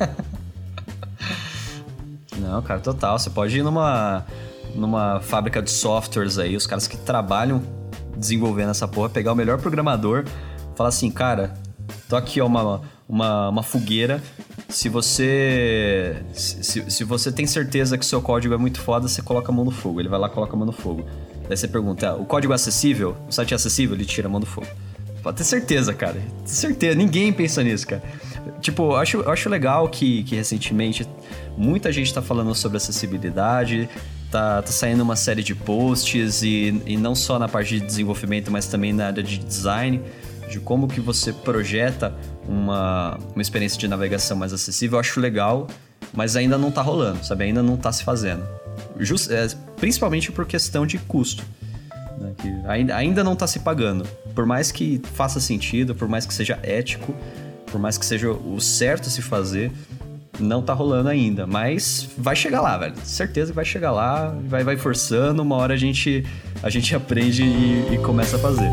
não, cara, total. Você pode ir numa, numa fábrica de softwares aí, os caras que trabalham desenvolvendo essa porra, pegar o melhor programador, falar assim, cara, tô aqui, ó, uma, uma, uma fogueira. Se você. Se, se você tem certeza que seu código é muito foda, você coloca a mão no fogo. Ele vai lá e coloca a mão no fogo. Daí você pergunta: o código é acessível? O site é acessível? Ele tira a mão do fogo. Pode ter certeza, cara. Certeza. Ninguém pensa nisso, cara. Tipo, eu acho, eu acho legal que, que recentemente muita gente tá falando sobre acessibilidade. Tá, tá saindo uma série de posts e, e não só na parte de desenvolvimento, mas também na área de design, de como que você projeta uma, uma experiência de navegação mais acessível. Eu acho legal, mas ainda não tá rolando, sabe? Ainda não tá se fazendo. Just, é, principalmente por questão de custo. Né? Que ainda, ainda não está se pagando. Por mais que faça sentido, por mais que seja ético, por mais que seja o certo a se fazer, não tá rolando ainda. Mas vai chegar lá, velho. Certeza que vai chegar lá, vai, vai forçando, uma hora a gente, a gente aprende e, e começa a fazer.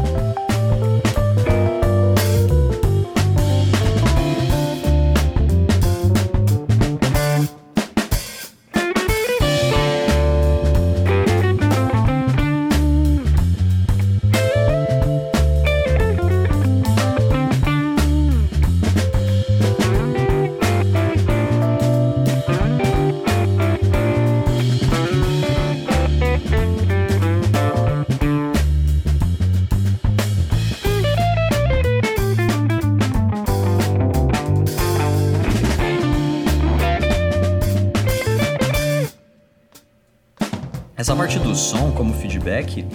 Som como feedback,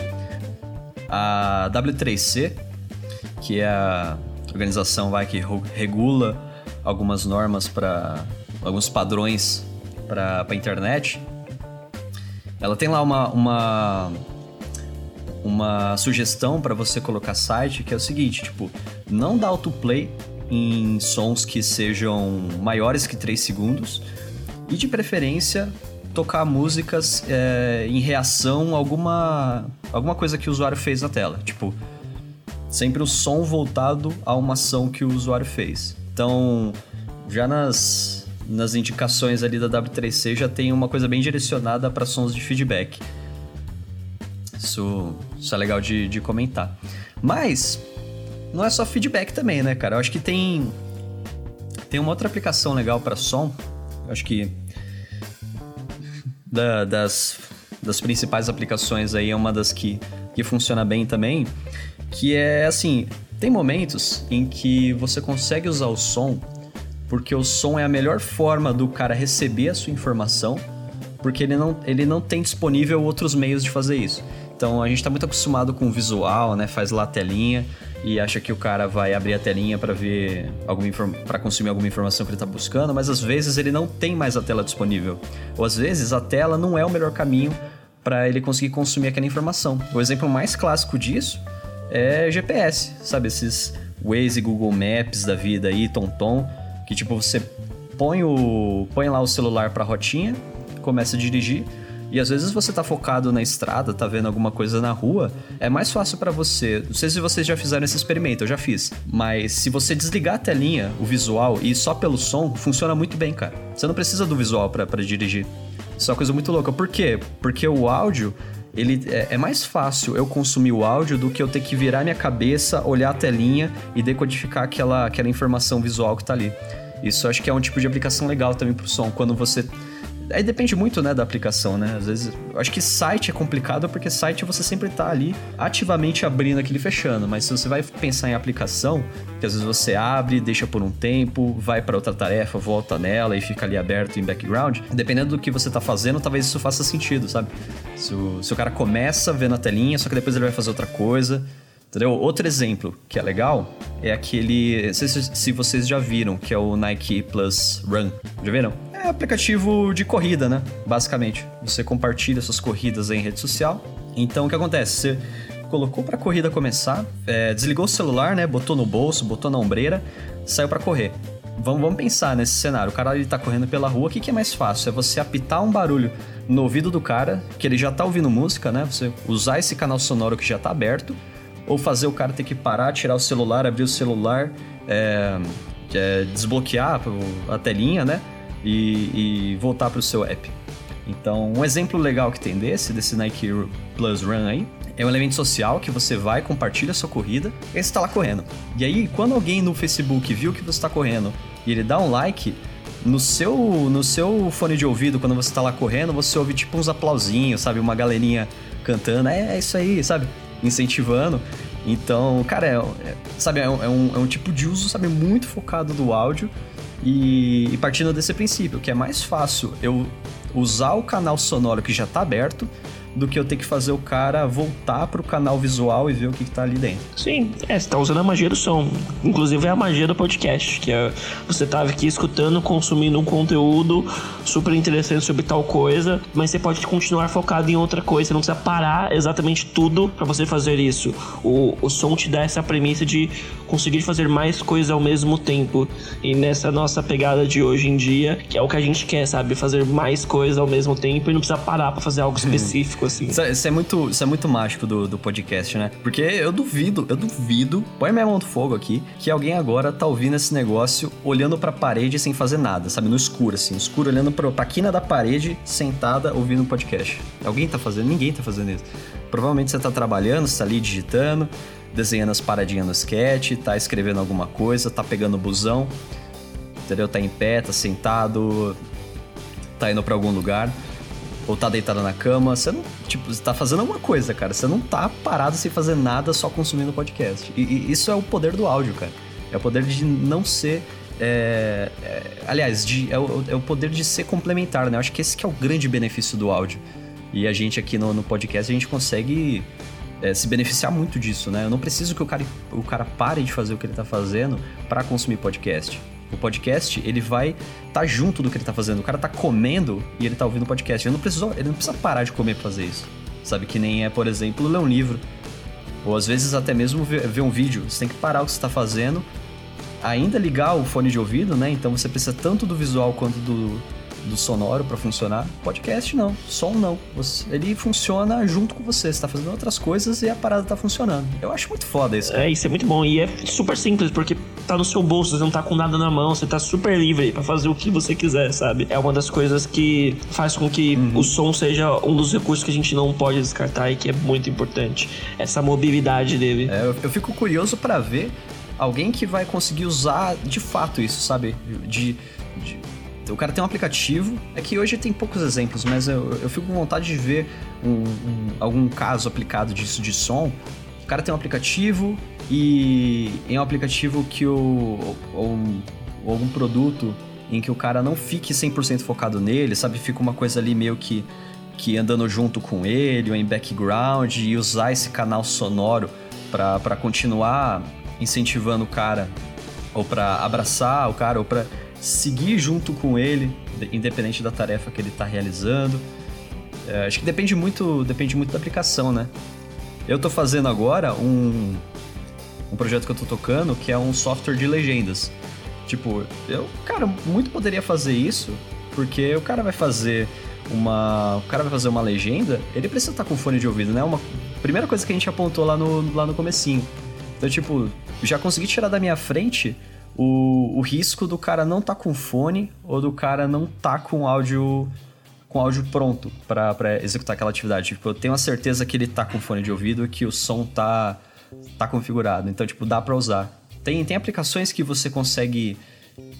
a W3C, que é a organização vai, que regula algumas normas para alguns padrões para a internet, ela tem lá uma, uma, uma sugestão para você colocar site que é o seguinte, tipo, não dá autoplay em sons que sejam maiores que 3 segundos e de preferência tocar músicas é, em reação a alguma, alguma coisa que o usuário fez na tela. Tipo, sempre o som voltado a uma ação que o usuário fez. Então, já nas, nas indicações ali da W3C já tem uma coisa bem direcionada para sons de feedback. Isso, isso é legal de, de comentar. Mas, não é só feedback também, né, cara? Eu acho que tem, tem uma outra aplicação legal para som. Eu acho que da, das, das principais aplicações aí, é uma das que, que funciona bem também, que é assim, tem momentos em que você consegue usar o som porque o som é a melhor forma do cara receber a sua informação, porque ele não, ele não tem disponível outros meios de fazer isso. Então a gente está muito acostumado com o visual, né? Faz lá a telinha e acha que o cara vai abrir a telinha para ver alguma para consumir alguma informação que ele está buscando, mas às vezes ele não tem mais a tela disponível. Ou às vezes a tela não é o melhor caminho para ele conseguir consumir aquela informação. O exemplo mais clássico disso é GPS, sabe esses Waze, Google Maps da vida aí, TomTom, que tipo você põe o põe lá o celular para rotinha, começa a dirigir e às vezes você tá focado na estrada, tá vendo alguma coisa na rua, é mais fácil para você. Não sei se vocês já fizeram esse experimento, eu já fiz. Mas se você desligar a telinha, o visual, e só pelo som, funciona muito bem, cara. Você não precisa do visual para dirigir. Isso é uma coisa muito louca. Por quê? Porque o áudio, ele é, é, mais fácil eu consumir o áudio do que eu ter que virar minha cabeça, olhar a telinha e decodificar aquela, aquela informação visual que tá ali. Isso acho que é um tipo de aplicação legal também pro som. Quando você Aí depende muito, né, da aplicação, né? Às vezes, eu acho que site é complicado porque site você sempre tá ali ativamente abrindo aquele fechando, mas se você vai pensar em aplicação, que às vezes você abre, deixa por um tempo, vai para outra tarefa, volta nela e fica ali aberto em background, dependendo do que você tá fazendo, talvez isso faça sentido, sabe? Se o, se o cara começa vendo a telinha, só que depois ele vai fazer outra coisa, Entendeu? Outro exemplo que é legal é aquele. Não sei se vocês já viram, que é o Nike Plus Run. Já viram? É aplicativo de corrida, né? Basicamente. Você compartilha suas corridas em rede social. Então o que acontece? Você colocou para a corrida começar, é, desligou o celular, né? Botou no bolso, botou na ombreira, saiu para correr. Vamos, vamos pensar nesse cenário. O cara ele tá correndo pela rua, o que, que é mais fácil? É você apitar um barulho no ouvido do cara, que ele já tá ouvindo música, né? Você usar esse canal sonoro que já tá aberto ou fazer o cara ter que parar, tirar o celular, abrir o celular, é, é, desbloquear a telinha, né? E, e voltar para o seu app. Então, um exemplo legal que tem desse, desse Nike Plus Run aí, é um elemento social que você vai, compartilha a sua corrida e você está lá correndo. E aí, quando alguém no Facebook viu que você está correndo e ele dá um like, no seu, no seu fone de ouvido, quando você está lá correndo, você ouve tipo uns aplausinhos, sabe? Uma galerinha cantando, é, é isso aí, sabe? incentivando. Então, cara, é, é sabe, é um, é, um, é tipo de uso, sabe, muito focado do áudio e, e partindo desse princípio, que é mais fácil eu usar o canal sonoro que já está aberto do que eu ter que fazer o cara voltar pro canal visual e ver o que, que tá ali dentro. Sim, é, você tá usando a magia do som. Inclusive é a magia do podcast, que é você tava aqui escutando, consumindo um conteúdo super interessante sobre tal coisa, mas você pode continuar focado em outra coisa, você não precisa parar exatamente tudo para você fazer isso. O, o som te dá essa premissa de conseguir fazer mais coisas ao mesmo tempo. E nessa nossa pegada de hoje em dia, que é o que a gente quer, sabe? Fazer mais coisas ao mesmo tempo e não precisa parar para fazer algo específico assim. Isso, é, isso, é muito, isso é muito mágico do, do podcast, né? Porque eu duvido, eu duvido, põe minha mão no fogo aqui, que alguém agora tá ouvindo esse negócio olhando pra parede sem fazer nada, sabe? No escuro, assim, no escuro, olhando pra, pra quina da parede, sentada, ouvindo um podcast. Alguém tá fazendo? Ninguém tá fazendo isso. Provavelmente você tá trabalhando, você tá ali digitando, desenhando as paradinhas no sketch, tá escrevendo alguma coisa, tá pegando o busão, entendeu? Tá em pé, tá sentado, tá indo para algum lugar ou tá deitado na cama, você não, tipo, você tá fazendo alguma coisa, cara. Você não tá parado sem fazer nada, só consumindo podcast. E, e isso é o poder do áudio, cara. É o poder de não ser. É, é, aliás, de, é, o, é, o, poder de ser complementar, né? Eu acho que esse que é o grande benefício do áudio. E a gente aqui no, no podcast, a gente consegue é, se beneficiar muito disso, né? Eu não preciso que o cara, o cara pare de fazer o que ele tá fazendo para consumir podcast. O podcast, ele vai estar tá junto do que ele tá fazendo. O cara tá comendo e ele tá ouvindo o podcast. Ele não, precisou, ele não precisa parar de comer pra fazer isso. Sabe? Que nem é, por exemplo, ler um livro. Ou às vezes até mesmo ver, ver um vídeo. Você tem que parar o que você tá fazendo, ainda ligar o fone de ouvido, né? Então você precisa tanto do visual quanto do, do sonoro para funcionar. Podcast não, som não. Você, ele funciona junto com você. Você tá fazendo outras coisas e a parada tá funcionando. Eu acho muito foda isso. Cara. É, isso é muito bom. E é super simples, porque tá no seu bolso, você não tá com nada na mão, você tá super livre para fazer o que você quiser, sabe? É uma das coisas que faz com que uhum. o som seja um dos recursos que a gente não pode descartar e que é muito importante. Essa mobilidade dele. É, eu, fico curioso para ver alguém que vai conseguir usar de fato isso, sabe? de, de o cara tem um aplicativo, é que hoje tem poucos exemplos, mas eu, eu fico com vontade de ver um, um, algum caso aplicado disso de som. O cara tem um aplicativo e é um aplicativo que o. ou, ou algum produto em que o cara não fique 100% focado nele, sabe? Fica uma coisa ali meio que, que andando junto com ele, ou em background, e usar esse canal sonoro para continuar incentivando o cara, ou para abraçar o cara, ou para seguir junto com ele, independente da tarefa que ele está realizando. É, acho que depende muito, depende muito da aplicação, né? Eu estou fazendo agora um, um projeto que eu estou tocando que é um software de legendas. Tipo, eu, cara, muito poderia fazer isso, porque o cara vai fazer uma, o cara vai fazer uma legenda, ele precisa estar com fone de ouvido, né? Uma primeira coisa que a gente apontou lá no lá no comecinho. Então, tipo, já consegui tirar da minha frente o, o risco do cara não tá com fone ou do cara não tá com áudio com áudio pronto para executar aquela atividade. Tipo, eu tenho a certeza que ele tá com fone de ouvido que o som tá tá configurado. Então, tipo, dá para usar. Tem, tem aplicações que você consegue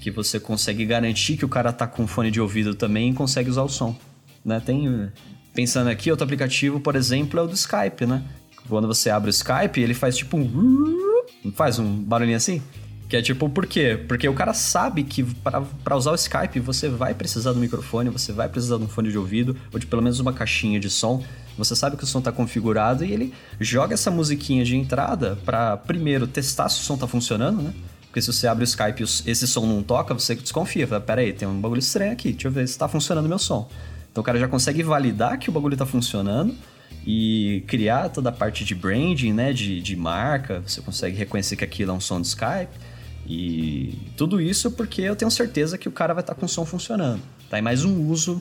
que você consegue garantir que o cara tá com fone de ouvido também e consegue usar o som, né? Tem pensando aqui, outro aplicativo, por exemplo, é o do Skype, né? Quando você abre o Skype, ele faz tipo um faz um barulhinho assim. Que é tipo, por quê? Porque o cara sabe que para usar o Skype você vai precisar do microfone, você vai precisar de um fone de ouvido, ou de pelo menos uma caixinha de som. Você sabe que o som está configurado e ele joga essa musiquinha de entrada para primeiro testar se o som está funcionando, né? Porque se você abre o Skype e esse som não toca, você desconfia. Fala, pera aí, tem um bagulho estranho aqui, deixa eu ver se está funcionando meu som. Então o cara já consegue validar que o bagulho está funcionando e criar toda a parte de branding, né, de, de marca, você consegue reconhecer que aquilo é um som de Skype. E tudo isso porque eu tenho certeza que o cara vai estar tá com o som funcionando. Tá? E mais um uso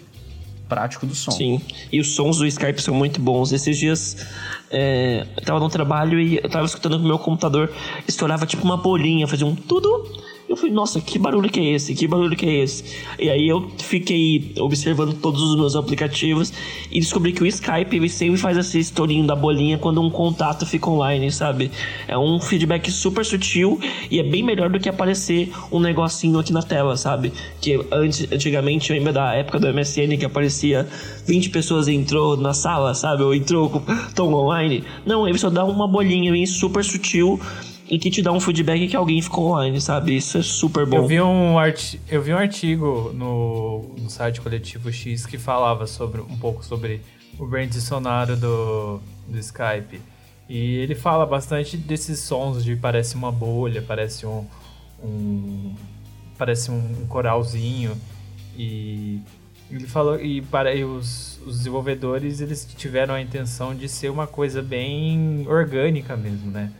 prático do som. Sim, e os sons do Skype são muito bons. Esses dias é, eu tava no trabalho e eu tava escutando que o meu computador estourava tipo uma bolinha, fazia um tudo eu falei, nossa, que barulho que é esse? Que barulho que é esse? E aí eu fiquei observando todos os meus aplicativos e descobri que o Skype ele sempre faz esse estourinho da bolinha quando um contato fica online, sabe? É um feedback super sutil e é bem melhor do que aparecer um negocinho aqui na tela, sabe? Que antes, antigamente, eu lembro da época do MSN que aparecia 20 pessoas entrou na sala, sabe? Ou entrou, tão online. Não, ele só dá uma bolinha bem super sutil e que te dá um feedback que alguém ficou online, sabe? Isso é super bom. Eu vi um, eu vi um artigo no, no site Coletivo X que falava sobre um pouco sobre o brand sonoro do, do Skype. E ele fala bastante desses sons de parece uma bolha, parece um, um parece um coralzinho e ele falou e para e os, os desenvolvedores eles tiveram a intenção de ser uma coisa bem orgânica mesmo, né?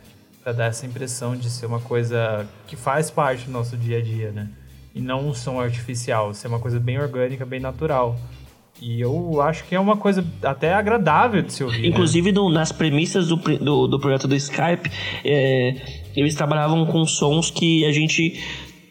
Para dar essa impressão de ser uma coisa que faz parte do nosso dia a dia, né? E não um som artificial, ser uma coisa bem orgânica, bem natural. E eu acho que é uma coisa até agradável de se ouvir. Né? Inclusive, né? no, nas premissas do, do, do, projeto do Skype, é, eles trabalhavam com sons que a gente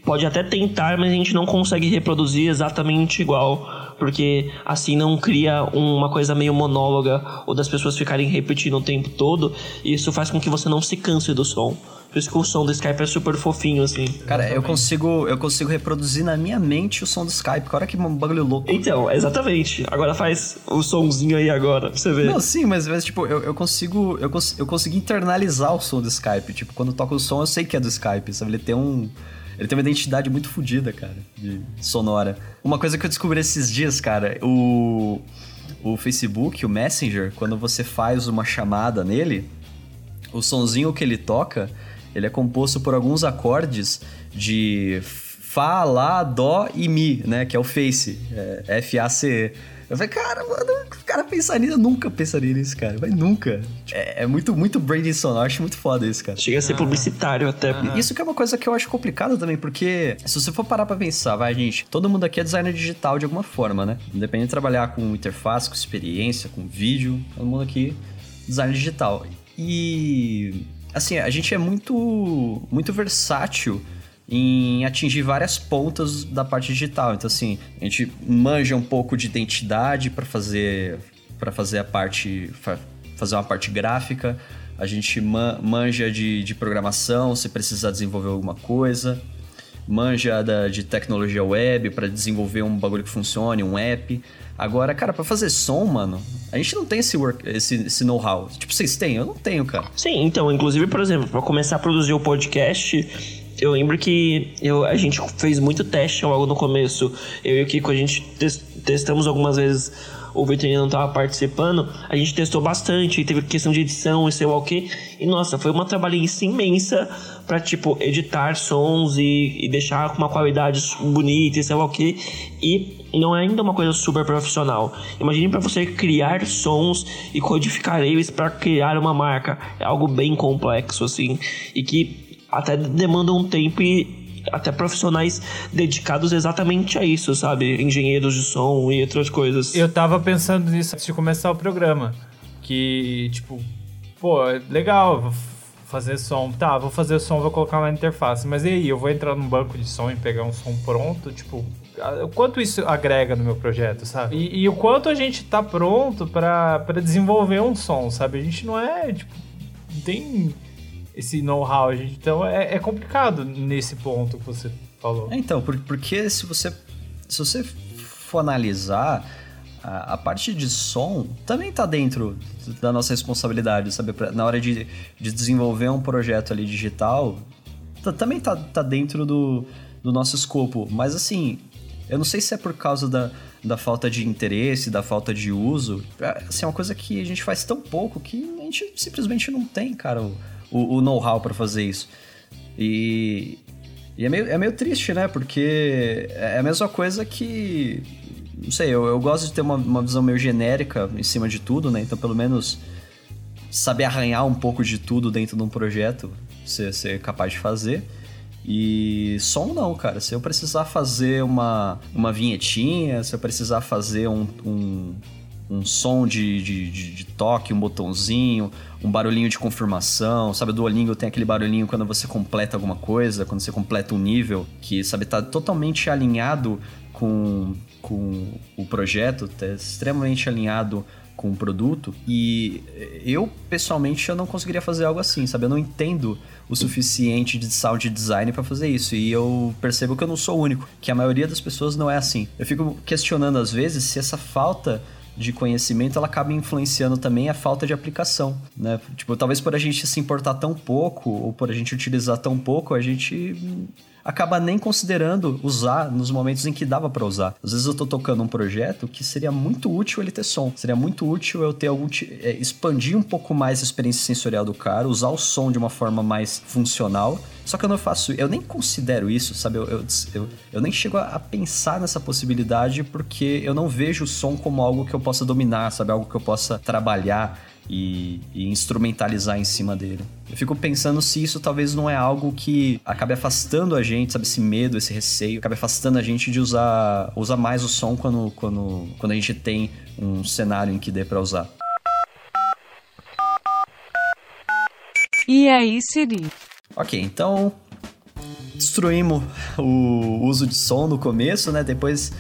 pode até tentar, mas a gente não consegue reproduzir exatamente igual porque assim não cria uma coisa meio monóloga ou das pessoas ficarem repetindo o tempo todo, e isso faz com que você não se canse do som. Por isso que o som do Skype é super fofinho, assim. Cara, eu consigo, eu consigo reproduzir na minha mente o som do Skype. Olha que bagulho louco. Então, exatamente. Agora faz o somzinho aí agora, pra você ver. Não, sim, mas, mas tipo, eu, eu consigo. Eu, cons eu consigo internalizar o som do Skype. Tipo, quando toca o som, eu sei que é do Skype, sabe? Ele tem um. Ele tem uma identidade muito fodida, cara, de sonora. Uma coisa que eu descobri esses dias, cara, o, o Facebook, o Messenger, quando você faz uma chamada nele, o sonzinho que ele toca, ele é composto por alguns acordes de Fá, Lá, Dó e Mi, né? Que é o Face, é F-A-C-E. Eu falei, cara, mano, o cara pensar nisso, eu nunca pensaria nisso, cara. Mas nunca. É, é, muito, muito branding sonoro, eu acho muito foda isso, cara. Chega a ser publicitário até. Isso que é uma coisa que eu acho complicada também, porque se você for parar pra pensar, vai, gente, todo mundo aqui é designer digital de alguma forma, né? Independente de trabalhar com interface, com experiência, com vídeo, todo mundo aqui designer digital. E assim, a gente é muito muito versátil em atingir várias pontas da parte digital. Então, assim, a gente manja um pouco de identidade para fazer para fazer a parte fazer uma parte gráfica. A gente manja de, de programação, se precisar desenvolver alguma coisa. Manja da, de tecnologia web para desenvolver um bagulho que funcione, um app. Agora, cara, para fazer som, mano, a gente não tem esse, work, esse, esse know-how. Tipo, vocês têm? Eu não tenho, cara. Sim, então, inclusive, por exemplo, para começar a produzir o podcast, eu lembro que eu, a gente fez muito teste logo no começo. Eu e o Kiko, a gente testamos algumas vezes. O Vitor não estava participando, a gente testou bastante, teve questão de edição e sei lá o que. E nossa, foi uma trabalhice imensa para tipo, editar sons e, e, deixar com uma qualidade bonita e sei lá o que. E não é ainda uma coisa super profissional. Imagine para você criar sons e codificar eles para criar uma marca. É algo bem complexo, assim. E que até demandam um tempo e até profissionais dedicados exatamente a isso, sabe? Engenheiros de som e outras coisas. Eu tava pensando nisso antes de começar o programa. Que, tipo, pô, legal, vou fazer som. Tá, vou fazer som, vou colocar na interface. Mas e aí, eu vou entrar num banco de som e pegar um som pronto? Tipo, o quanto isso agrega no meu projeto, sabe? E, e o quanto a gente tá pronto para desenvolver um som, sabe? A gente não é, tipo, tem esse know-how. Então é, é, complicado nesse ponto que você falou. É, então, porque se você, se você for analisar, a, a parte de som também está dentro da nossa responsabilidade, sabe? Na hora de, de desenvolver um projeto ali digital, também está tá dentro do, do nosso escopo. Mas assim, eu não sei se é por causa da, da falta de interesse, da falta de uso. É, assim, é uma coisa que a gente faz tão pouco que a gente simplesmente não tem, cara, o, o, o know-how para fazer isso. E, e é, meio, é meio triste, né? Porque é a mesma coisa que. Não sei, eu, eu gosto de ter uma, uma visão meio genérica em cima de tudo, né? Então, pelo menos saber arranhar um pouco de tudo dentro de um projeto, ser, ser capaz de fazer. E som não, cara. Se eu precisar fazer uma, uma vinhetinha, se eu precisar fazer um, um, um som de, de, de, de, toque, um botãozinho, um barulhinho de confirmação, sabe? Do Duolingo tem aquele barulhinho quando você completa alguma coisa, quando você completa um nível, que, sabe, tá totalmente alinhado com, com o projeto, tá extremamente alinhado com o produto. E eu, pessoalmente, eu não conseguiria fazer algo assim, sabe? Eu não entendo o suficiente de sound design para fazer isso. E eu percebo que eu não sou o único, que a maioria das pessoas não é assim. Eu fico questionando às vezes se essa falta de conhecimento ela acaba influenciando também a falta de aplicação, né? Tipo, talvez por a gente se importar tão pouco ou por a gente utilizar tão pouco, a gente acaba nem considerando usar nos momentos em que dava para usar. Às vezes eu tô tocando um projeto que seria muito útil ele ter som. Seria muito útil eu ter algum é, expandir um pouco mais a experiência sensorial do cara, usar o som de uma forma mais funcional. Só que eu não faço, eu nem considero isso, sabe? Eu, eu, eu, eu nem chego a, a, pensar nessa possibilidade porque eu não vejo o som como algo que eu possa dominar, sabe? Algo que eu possa trabalhar e, e, instrumentalizar em cima dele. Eu fico pensando se isso talvez não é algo que acabe afastando a gente, sabe? Esse medo, esse receio, acabe afastando a gente de usar, usar mais o som quando, quando, quando a gente tem um cenário em que dê para usar. E aí, Siri? Ok, então destruímos o uso de som no começo, né? Depois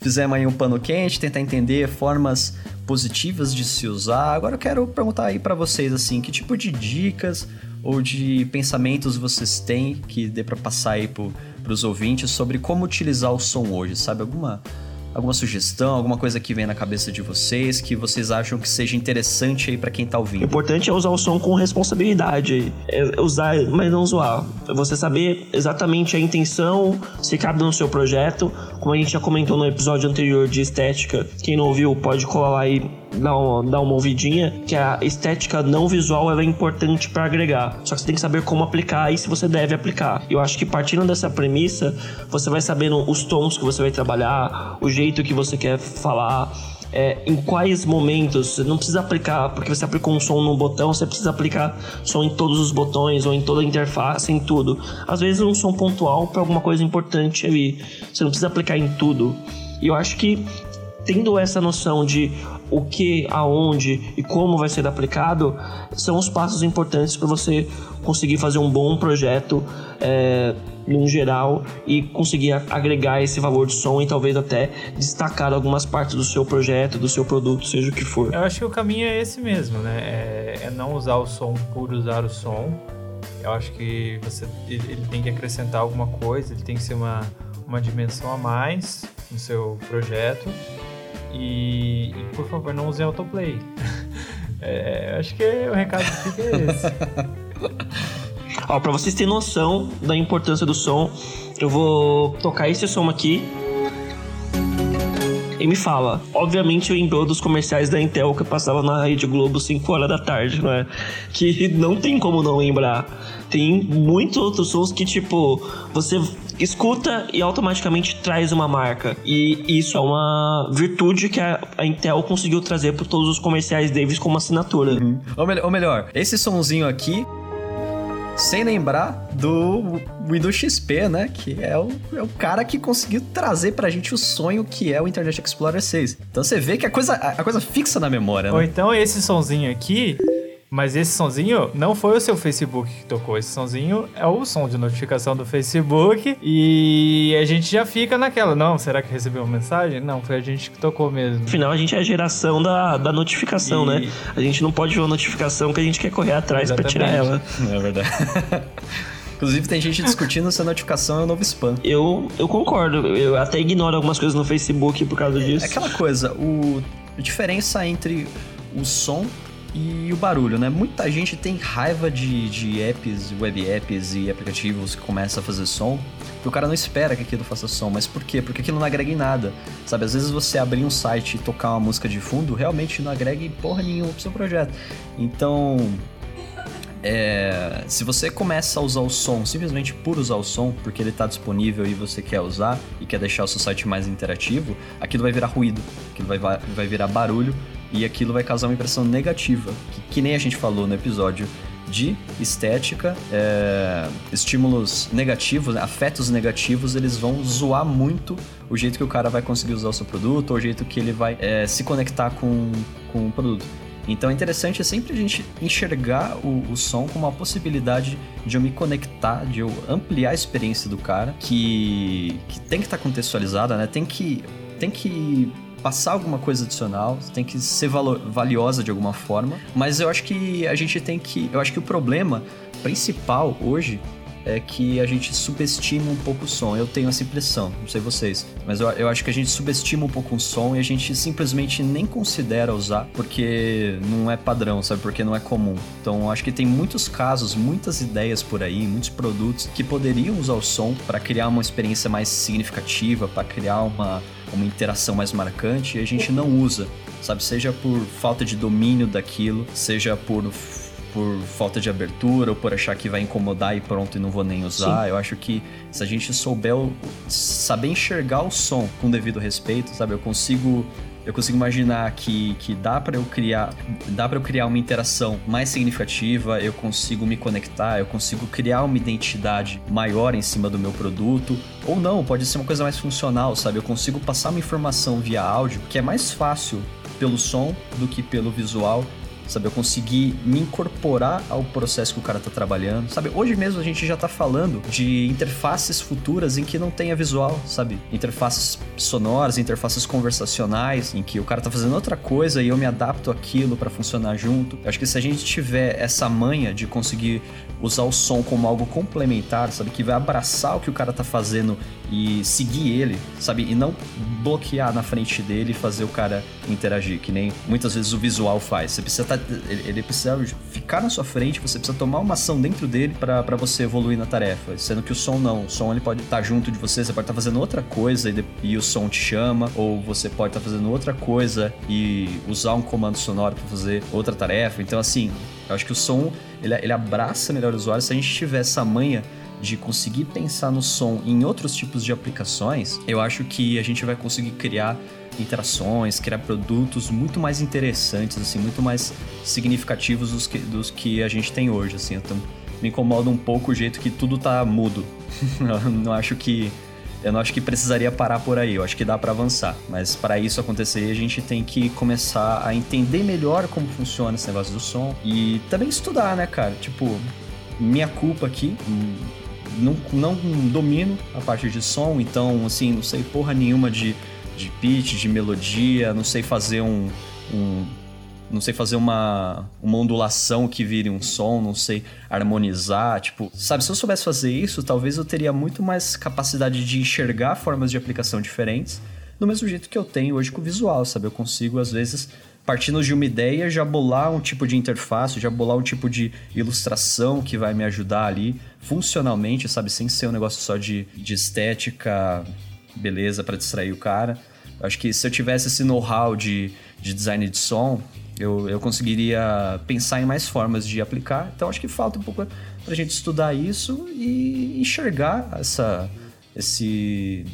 fizemos aí um pano quente, tentar entender formas positivas de se usar. Agora eu quero perguntar aí para vocês assim, que tipo de dicas ou de pensamentos vocês têm que dê para passar aí para os ouvintes sobre como utilizar o som hoje, sabe? Alguma alguma sugestão, alguma coisa que vem na cabeça de vocês que vocês acham que seja interessante aí para quem tá ouvindo? O importante é usar o som com responsabilidade, é usar, mas não zoar. Você saber exatamente a intenção, se cabe no seu projeto, como a gente já comentou no episódio anterior de estética. Quem não ouviu pode colar lá e dar dar uma ouvidinha, que a estética não visual ela é importante para agregar. Só que você tem que saber como aplicar e se você deve aplicar. Eu acho que partindo dessa premissa, você vai sabendo os tons que você vai trabalhar, o jeito que você quer falar, é, em quais momentos. Você não precisa aplicar, porque você aplicou um som no botão, você precisa aplicar som em todos os botões ou em toda a interface, em tudo. Às vezes um som pontual para alguma coisa importante ali. Você não precisa aplicar em tudo. E eu acho que tendo essa noção de o que, aonde e como vai ser aplicado, são os passos importantes para você conseguir fazer um bom projeto é, num geral e conseguir agregar esse valor de som e talvez até destacar algumas partes do seu projeto, do seu produto, seja o que for. Eu acho que o caminho é esse mesmo, né? É, é não usar o som por usar o som. Eu acho que você ele tem que acrescentar alguma coisa, ele tem que ser uma, uma dimensão a mais no seu projeto e, e por favor, não use autoplay. é, acho que o recado fica é esse. Ó, pra vocês terem noção da importância do som, eu vou tocar esse som aqui. E me fala, obviamente eu lembrou dos comerciais da Intel que passava na Rede Globo 5 horas da tarde, não é? Que não tem como não lembrar. Tem muitos outros sons que, tipo, você escuta e automaticamente traz uma marca. E isso é uma virtude que a, Intel conseguiu trazer para todos os comerciais deles como assinatura. Uhum. Ou, me ou melhor, esse sonzinho aqui sem lembrar do Windows XP, né? Que é o, é o cara que conseguiu trazer pra gente o sonho que é o Internet Explorer 6. Então você vê que a coisa, a coisa fixa na memória, né? Ou então esse sonzinho aqui mas esse sonzinho não foi o seu Facebook que tocou. Esse sonzinho é o som de notificação do Facebook. E a gente já fica naquela. Não, será que recebeu uma mensagem? Não, foi a gente que tocou mesmo. Afinal, a gente é a geração da, da notificação, e... né? A gente não pode ver uma notificação que a gente quer correr atrás para tirar ela. É verdade. Inclusive, tem gente discutindo se a notificação é o novo spam. Eu, eu concordo. Eu até ignoro algumas coisas no Facebook por causa disso. É aquela coisa, o, a diferença entre o som e o barulho, né? Muita gente tem raiva de, de apps, web apps e aplicativos que começam a fazer som, porque o cara não espera que aquilo faça som. Mas por quê? Porque aquilo não agrega em nada, sabe? Às vezes você abrir um site e tocar uma música de fundo realmente não agrega em porra nenhuma pro seu projeto. Então, é, se você começa a usar o som simplesmente por usar o som, porque ele está disponível e você quer usar e quer deixar o seu site mais interativo, aquilo vai virar ruído, aquilo vai, vai virar barulho e aquilo vai causar uma impressão negativa, que, que nem a gente falou no episódio de estética, é, estímulos negativos, afetos negativos, eles vão zoar muito o jeito que o cara vai conseguir usar o seu produto, ou o jeito que ele vai é, se conectar com, com o produto. Então é interessante sempre a gente enxergar o, o, som como uma possibilidade de eu me conectar, de eu ampliar a experiência do cara, que, que tem que estar tá contextualizada, né? Tem que, tem que passar alguma coisa adicional, tem que ser valiosa de alguma forma. Mas eu acho que a gente tem que. Eu acho que o problema principal hoje é que a gente subestima um pouco o som. Eu tenho essa impressão, não sei vocês, mas eu, eu acho que a gente subestima um pouco o som e a gente simplesmente nem considera usar porque não é padrão, sabe? Porque não é comum. Então, acho que tem muitos casos, muitas ideias por aí, muitos produtos que poderiam usar o som para criar uma experiência mais significativa, para criar uma, uma interação mais marcante e a gente não usa, sabe? Seja por falta de domínio daquilo, seja por por falta de abertura ou por achar que vai incomodar e pronto e não vou nem usar. Sim. Eu acho que se a gente souber saber enxergar o som com devido respeito, sabe, eu consigo eu consigo imaginar que, que dá para eu criar dá para eu criar uma interação mais significativa, eu consigo me conectar, eu consigo criar uma identidade maior em cima do meu produto, ou não, pode ser uma coisa mais funcional, sabe? Eu consigo passar uma informação via áudio que é mais fácil pelo som do que pelo visual sabe? Eu consegui me incorporar ao processo que o cara tá trabalhando, sabe? Hoje mesmo a gente já tá falando de interfaces futuras em que não tenha visual, sabe? Interfaces sonoras, interfaces conversacionais, em que o cara tá fazendo outra coisa e eu me adapto aquilo para funcionar junto. Eu acho que se a gente tiver essa manha de conseguir usar o som como algo complementar, sabe? Que vai abraçar o que o cara tá fazendo e seguir ele, sabe? E não bloquear na frente dele e fazer o cara interagir, que nem muitas vezes o visual faz. Você precisa tá, ele precisa ficar na sua frente, você precisa tomar uma ação dentro dele para você evoluir na tarefa. Sendo que o som não, o som ele pode estar tá junto de você, você pode estar tá fazendo outra coisa e, e, o som te chama, ou você pode estar tá fazendo outra coisa e usar um comando sonoro para fazer outra tarefa. Então assim, eu acho que o som ele, ele abraça melhor o usuário se a gente tiver essa manha de conseguir pensar no som em outros tipos de aplicações, eu acho que a gente vai conseguir criar interações, criar produtos muito mais interessantes, assim, muito mais significativos dos que, dos que a gente tem hoje, assim. Então, me incomoda um pouco o jeito que tudo tá mudo. não acho que eu não acho que precisaria parar por aí, eu acho que dá para avançar. Mas para isso acontecer, a gente tem que começar a entender melhor como funciona esse negócio do som e também estudar, né, cara? Tipo, minha culpa aqui, hum, não, não domino a parte de som, então, assim, não sei porra nenhuma de, de pitch, de melodia, não sei fazer um, um não sei fazer uma, uma ondulação que vire um som, não sei harmonizar, tipo, sabe, se eu soubesse fazer isso, talvez eu teria muito mais capacidade de enxergar formas de aplicação diferentes, do mesmo jeito que eu tenho hoje com o visual, sabe? Eu consigo às vezes partindo de uma ideia, já bolar um tipo de interface, já bolar um tipo de ilustração que vai me ajudar ali funcionalmente, sabe? Sem ser um negócio só de, de estética, beleza, para distrair o cara. Acho que se eu tivesse esse know-how de, de design de som, eu, eu conseguiria pensar em mais formas de aplicar. Então acho que falta um pouco pra gente estudar isso e enxergar essa, esse,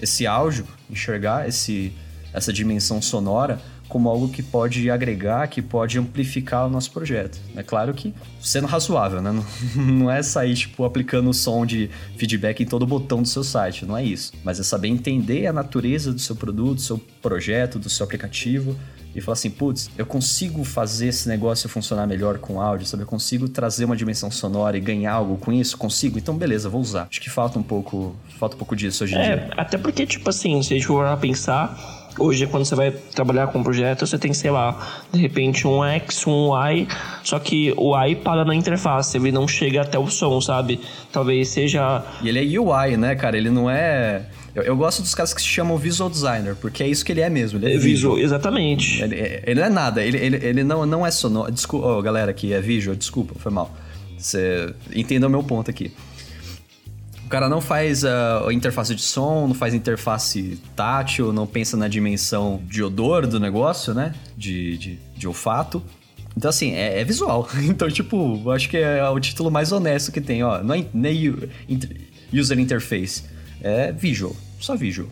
esse áudio, enxergar esse, essa dimensão sonora como algo que pode agregar, que pode amplificar o nosso projeto. É claro que sendo razoável, né? Não, não é sair, tipo, aplicando o som de feedback em todo botão do seu site, não é isso. Mas é saber entender a natureza do seu produto, do seu projeto, do seu aplicativo e falar assim, putz, eu consigo fazer esse negócio funcionar melhor com áudio, sabe? Eu consigo trazer uma dimensão sonora e ganhar algo com isso? Consigo? Então, beleza, vou usar. Acho que falta um pouco, falta um pouco disso hoje em é, dia. Até porque, tipo assim, se a gente for pensar, Hoje, quando você vai trabalhar com um projeto, você tem, sei lá, de repente um X, um Y, só que o Y para na interface, ele não chega até o som, sabe? Talvez seja. E ele é UI, né, cara? Ele não é. Eu, eu, gosto dos caras que se chamam visual designer, porque é isso que ele é mesmo. Ele é, é visual, exatamente. Ele, ele, não é nada, ele, ele, ele não, não é sonoro. Desculpa, oh, galera que é visual, desculpa, foi mal. Você entenda o meu ponto aqui. O cara não faz a interface de som, não faz interface tátil, não pensa na dimensão de odor do negócio, né? De, de, de olfato. Então, assim, é, é, visual. Então, tipo, acho que é o título mais honesto que tem, ó. Não é nem user interface, é visual. Só visual.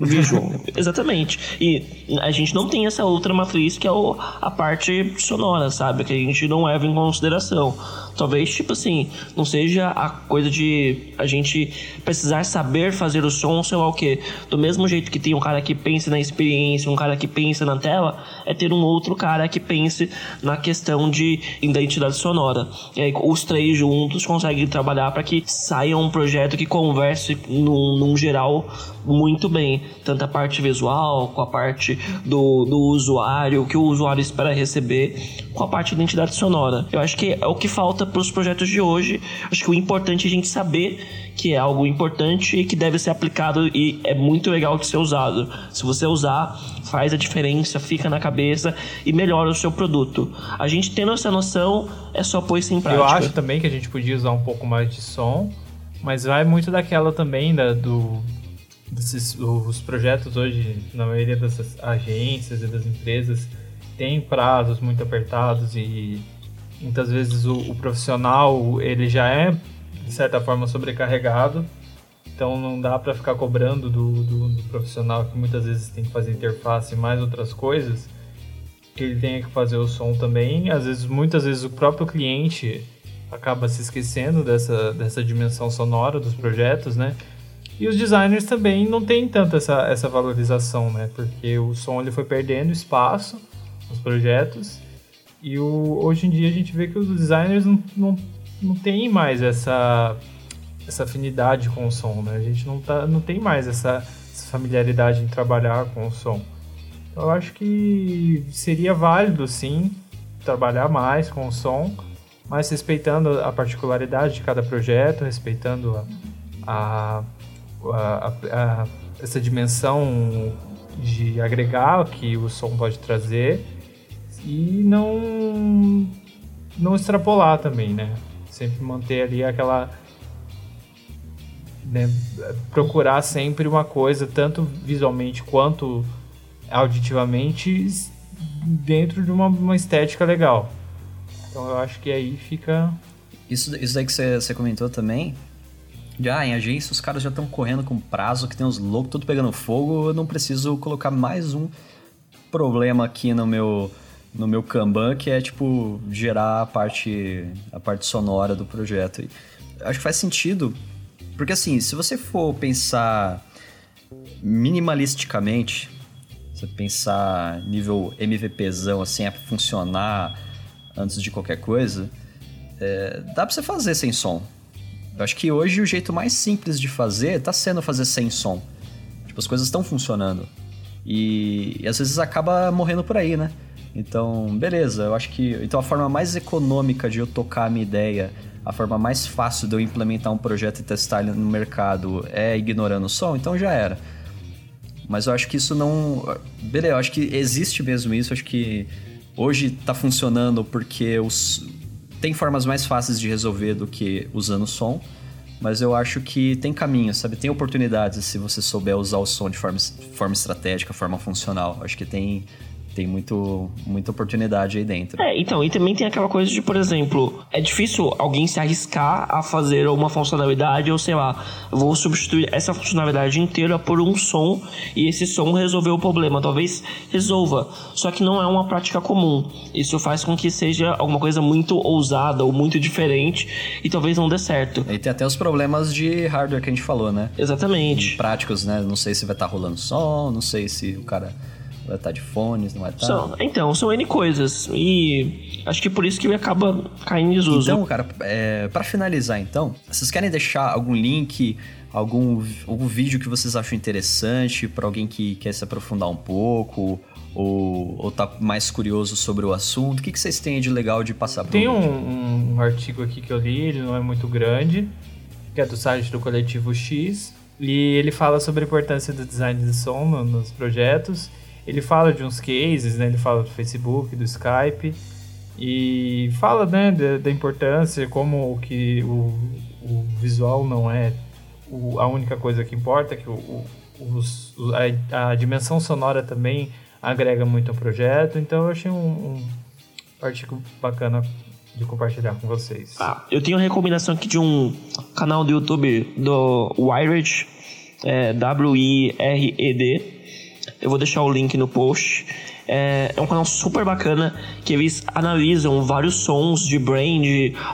Visual, exatamente. E a gente não tem essa outra matriz que é o, a parte sonora, sabe? Que a gente não leva em consideração. Talvez, tipo assim, não seja a coisa de a gente precisar saber fazer o som, sei lá o quê. Do mesmo jeito que tem um cara que pensa na experiência, um cara que pensa na tela, é ter um outro cara que pense na questão de identidade sonora. E aí os três juntos conseguem trabalhar para que saia um projeto que converse num, num geral muito bem. Tanto a parte visual, com a parte do, do usuário, o que o usuário espera receber, com a parte de identidade sonora. Eu acho que é o que falta para os projetos de hoje. Acho que o importante é a gente saber que é algo importante e que deve ser aplicado e é muito legal de ser usado. Se você usar, faz a diferença, fica na cabeça e melhora o seu produto. A gente tendo essa noção, é só pôr isso em prática. Eu acho também que a gente podia usar um pouco mais de som, mas vai muito daquela também da, do desses, os projetos hoje, na maioria dessas agências e das empresas, tem prazos muito apertados e muitas vezes o, o, profissional ele já é de certa forma sobrecarregado. Então não dá para ficar cobrando do, do, do, profissional que muitas vezes tem que fazer interface e mais outras coisas que ele tenha que fazer o som também. Às vezes muitas vezes o próprio cliente acaba se esquecendo dessa, dessa dimensão sonora dos projetos né? E os designers também não têm tanto essa, essa valorização né? Porque o som ele foi perdendo espaço nos projetos e o, hoje em dia a gente vê que os designers não, não, não tem mais essa, essa afinidade com o som, né? A gente não, tá, não tem mais essa, essa familiaridade em trabalhar com o som. Então, eu acho que seria válido, sim, trabalhar mais com o som, mas respeitando a particularidade de cada projeto, respeitando a, a, a essa dimensão de agregar que o som pode trazer e não não extrapolar também, né? Sempre manter ali aquela né, procurar sempre uma coisa tanto visualmente quanto auditivamente dentro de uma, uma estética legal. Então eu acho que aí fica isso, isso daí que você comentou também, ah, em agência os caras já estão correndo com prazo, que tem os loucos tudo pegando fogo, eu não preciso colocar mais um problema aqui no meu no meu Kanban, que é tipo gerar a parte a parte sonora do projeto. E acho que faz sentido, porque assim, se você for pensar minimalisticamente, você pensar nível MVPzão assim, é funcionar antes de qualquer coisa, é, dá pra você fazer sem som. Eu acho que hoje o jeito mais simples de fazer tá sendo fazer sem som. Tipo, as coisas estão funcionando. E, e às vezes acaba morrendo por aí, né? Então, beleza, eu acho que. Então a forma mais econômica de eu tocar a minha ideia, a forma mais fácil de eu implementar um projeto e testar ele no mercado é ignorando o som, então já era. Mas eu acho que isso não. Beleza, eu acho que existe mesmo isso, eu acho que hoje tá funcionando porque os... tem formas mais fáceis de resolver do que usando som. Mas eu acho que tem caminho, sabe? Tem oportunidades se você souber usar o som de forma, forma estratégica, forma funcional. Acho que tem, tem muito, muita oportunidade aí dentro. É, então, e também tem aquela coisa de, por exemplo, é difícil alguém se arriscar a fazer uma funcionalidade, ou sei lá, vou substituir essa funcionalidade inteira por um som e esse som resolver o problema. Talvez resolva, só que não é uma prática comum. Isso faz com que seja alguma coisa muito ousada ou muito diferente e talvez não dê certo. E tem até os problemas de hardware que a gente falou, né? Exatamente. práticos, né? Não sei se vai estar tá rolando som, não sei se o cara Vai estar de fones, não vai estar? São, então, são N coisas. E acho que por isso que ele acaba caindo em desuso. Então, cara, é, para finalizar então, vocês querem deixar algum link, algum, algum vídeo que vocês acham interessante para alguém que quer se aprofundar um pouco? Ou, ou tá mais curioso sobre o assunto? O que, que vocês têm de legal de passar Tem um, um artigo aqui que eu li, ele não é muito grande, que é do site do Coletivo X, e ele fala sobre a importância do design de som no, nos projetos. Ele fala de uns cases, né? Ele fala do Facebook, do Skype e fala, né, da, da importância, como que o, o visual não é o, a única coisa que importa, que o, os, a, a, dimensão sonora também agrega muito ao projeto. Então eu achei um, um artigo bacana de compartilhar com vocês. Ah, eu tenho uma recomendação aqui de um canal do YouTube do Wired, é, W-I-R-E-D. Eu vou deixar o link no post. É, é, um canal super bacana que eles analisam vários sons de brand,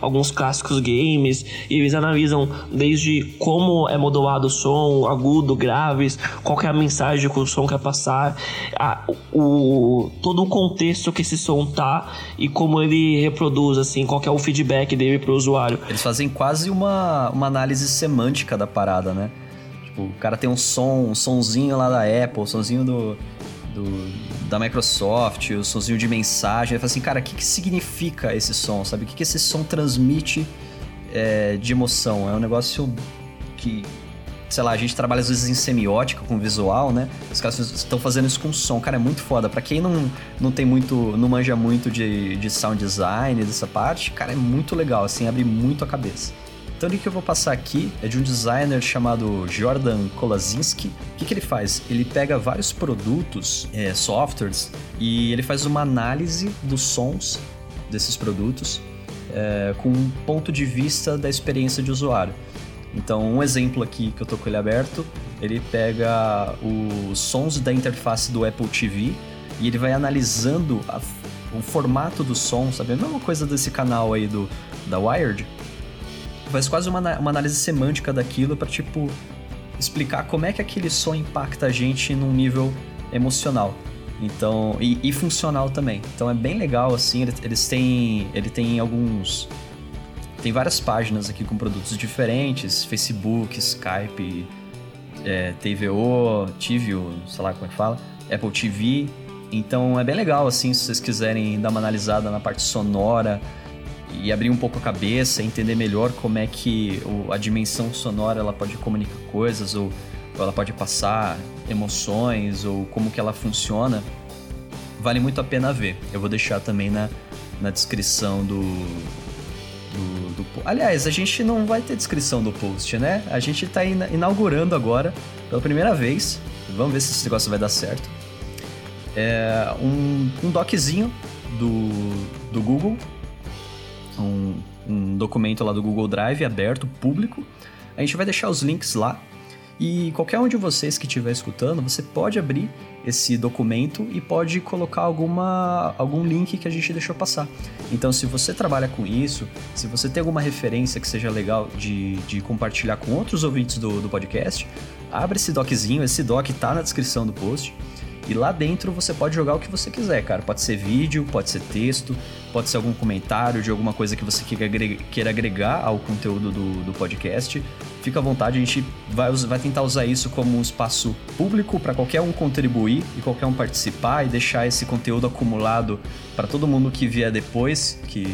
alguns clássicos games, e eles analisam desde como é modulado o som, agudo, graves, qual é a mensagem que o som quer passar, a, o, todo o contexto que esse som tá e como ele reproduz, assim, qual é o feedback dele pro usuário. Eles fazem quase uma, uma análise semântica da parada, né? Tipo, o cara tem um som, um sonzinho lá da Apple, um sonzinho do, do, da Microsoft, o sonzinho de mensagem. Ele fala assim, cara, o que, que significa esse som, sabe? O que, que esse som transmite é, de emoção? É um negócio que, sei lá, a gente trabalha às vezes em semiótica com visual, né? Os caras estão fazendo isso com som. Cara, é muito foda. Pra quem não, não tem muito, não manja muito de, de sound design, dessa parte, cara, é muito legal, assim, abre muito a cabeça. Então o que eu vou passar aqui é de um designer chamado Jordan Kolazinski. O que, que ele faz? Ele pega vários produtos, é, softwares, e ele faz uma análise dos sons desses produtos é, com um ponto de vista da experiência de usuário. Então, um exemplo aqui que eu tô com ele aberto, ele pega os sons da interface do Apple TV e ele vai analisando a, o formato do som, sabe? A mesma coisa desse canal aí do da Wired, faz quase uma, uma análise semântica daquilo para tipo explicar como é que aquele som impacta a gente num nível emocional. Então, e, e funcional também. Então é bem legal assim, eles, eles têm ele tem alguns tem várias páginas aqui com produtos diferentes, Facebook, Skype, é, TVO, TVO, sei lá como é que fala, Apple TV. Então é bem legal assim, se vocês quiserem dar uma analisada na parte sonora, e abrir um pouco a cabeça, entender melhor como é que a dimensão sonora ela pode comunicar coisas ou, ou, ela pode passar emoções ou como que ela funciona, vale muito a pena ver. Eu vou deixar também na, na descrição do, do, do, Aliás, a gente não vai ter descrição do post, né? A gente está inaugurando agora, pela primeira vez. Vamos ver se esse negócio vai dar certo. É um, um doczinho do, do Google um, um documento lá do Google Drive aberto, público. A gente vai deixar os links lá. E qualquer um de vocês que estiver escutando, você pode abrir esse documento e pode colocar alguma, algum link que a gente deixou passar. Então, se você trabalha com isso, se você tem alguma referência que seja legal de, de compartilhar com outros ouvintes do, do podcast, abre esse doczinho, esse doc está na descrição do post. E lá dentro você pode jogar o que você quiser, cara. Pode ser vídeo, pode ser texto, pode ser algum comentário de alguma coisa que você queira agregar ao conteúdo do, do podcast. Fica à vontade, a gente vai, vai tentar usar isso como um espaço público para qualquer um contribuir e qualquer um participar e deixar esse conteúdo acumulado para todo mundo que vier depois, que,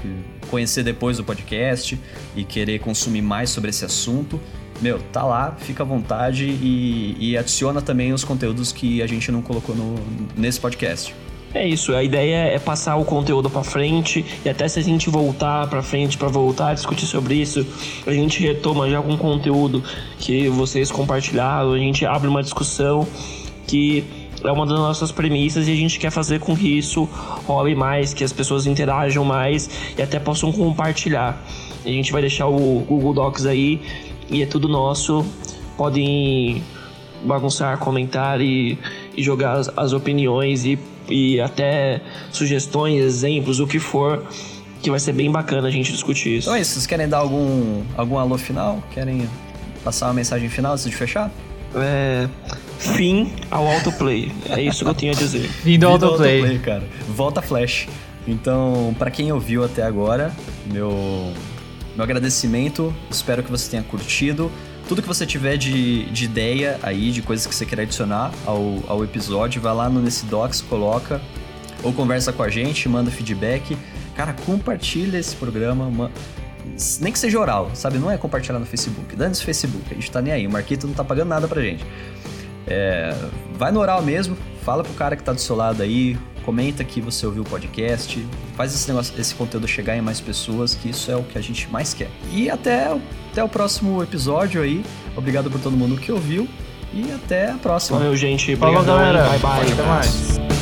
que conhecer depois do podcast e querer consumir mais sobre esse assunto meu, tá lá, fica à vontade e, e adiciona também os conteúdos que a gente não colocou no, nesse podcast. É isso, a ideia é passar o conteúdo para frente e até se a gente voltar para frente para voltar a discutir sobre isso, a gente retoma já algum conteúdo que vocês compartilharam, a gente abre uma discussão que é uma das nossas premissas e a gente quer fazer com que isso role mais, que as pessoas interajam mais e até possam compartilhar. A gente vai deixar o Google Docs aí e é tudo nosso. Podem bagunçar, comentar e, e jogar as, as opiniões e, e até sugestões, exemplos, o que for que vai ser bem bacana a gente discutir isso. Então é isso, vocês querem dar algum, algum alô final? Querem passar uma mensagem final antes de fechar? é, fim ao autoplay. É isso que eu tinha a dizer. Fim do autoplay. cara. Volta Flash. Então, para quem ouviu até agora, meu, meu agradecimento. Espero que você tenha curtido. Tudo que você tiver de, de ideia aí, de coisas que você quer adicionar ao, ao episódio, vai lá no Nesse Docs, coloca. Ou conversa com a gente, manda feedback. Cara, compartilha esse programa. Nem que seja oral, sabe? Não é compartilhar no Facebook. Dane-se Facebook, a gente tá nem aí. O Marquito não tá pagando nada pra gente. É, vai no oral mesmo, fala pro cara que tá do seu lado aí, comenta que você ouviu o podcast, faz esse, negócio, esse conteúdo chegar em mais pessoas, que isso é o que a gente mais quer. E até, até o próximo episódio aí. Obrigado por todo mundo que ouviu e até a próxima. Valeu, gente. Falou, Obrigadão. galera. Bye, bye. Até mais.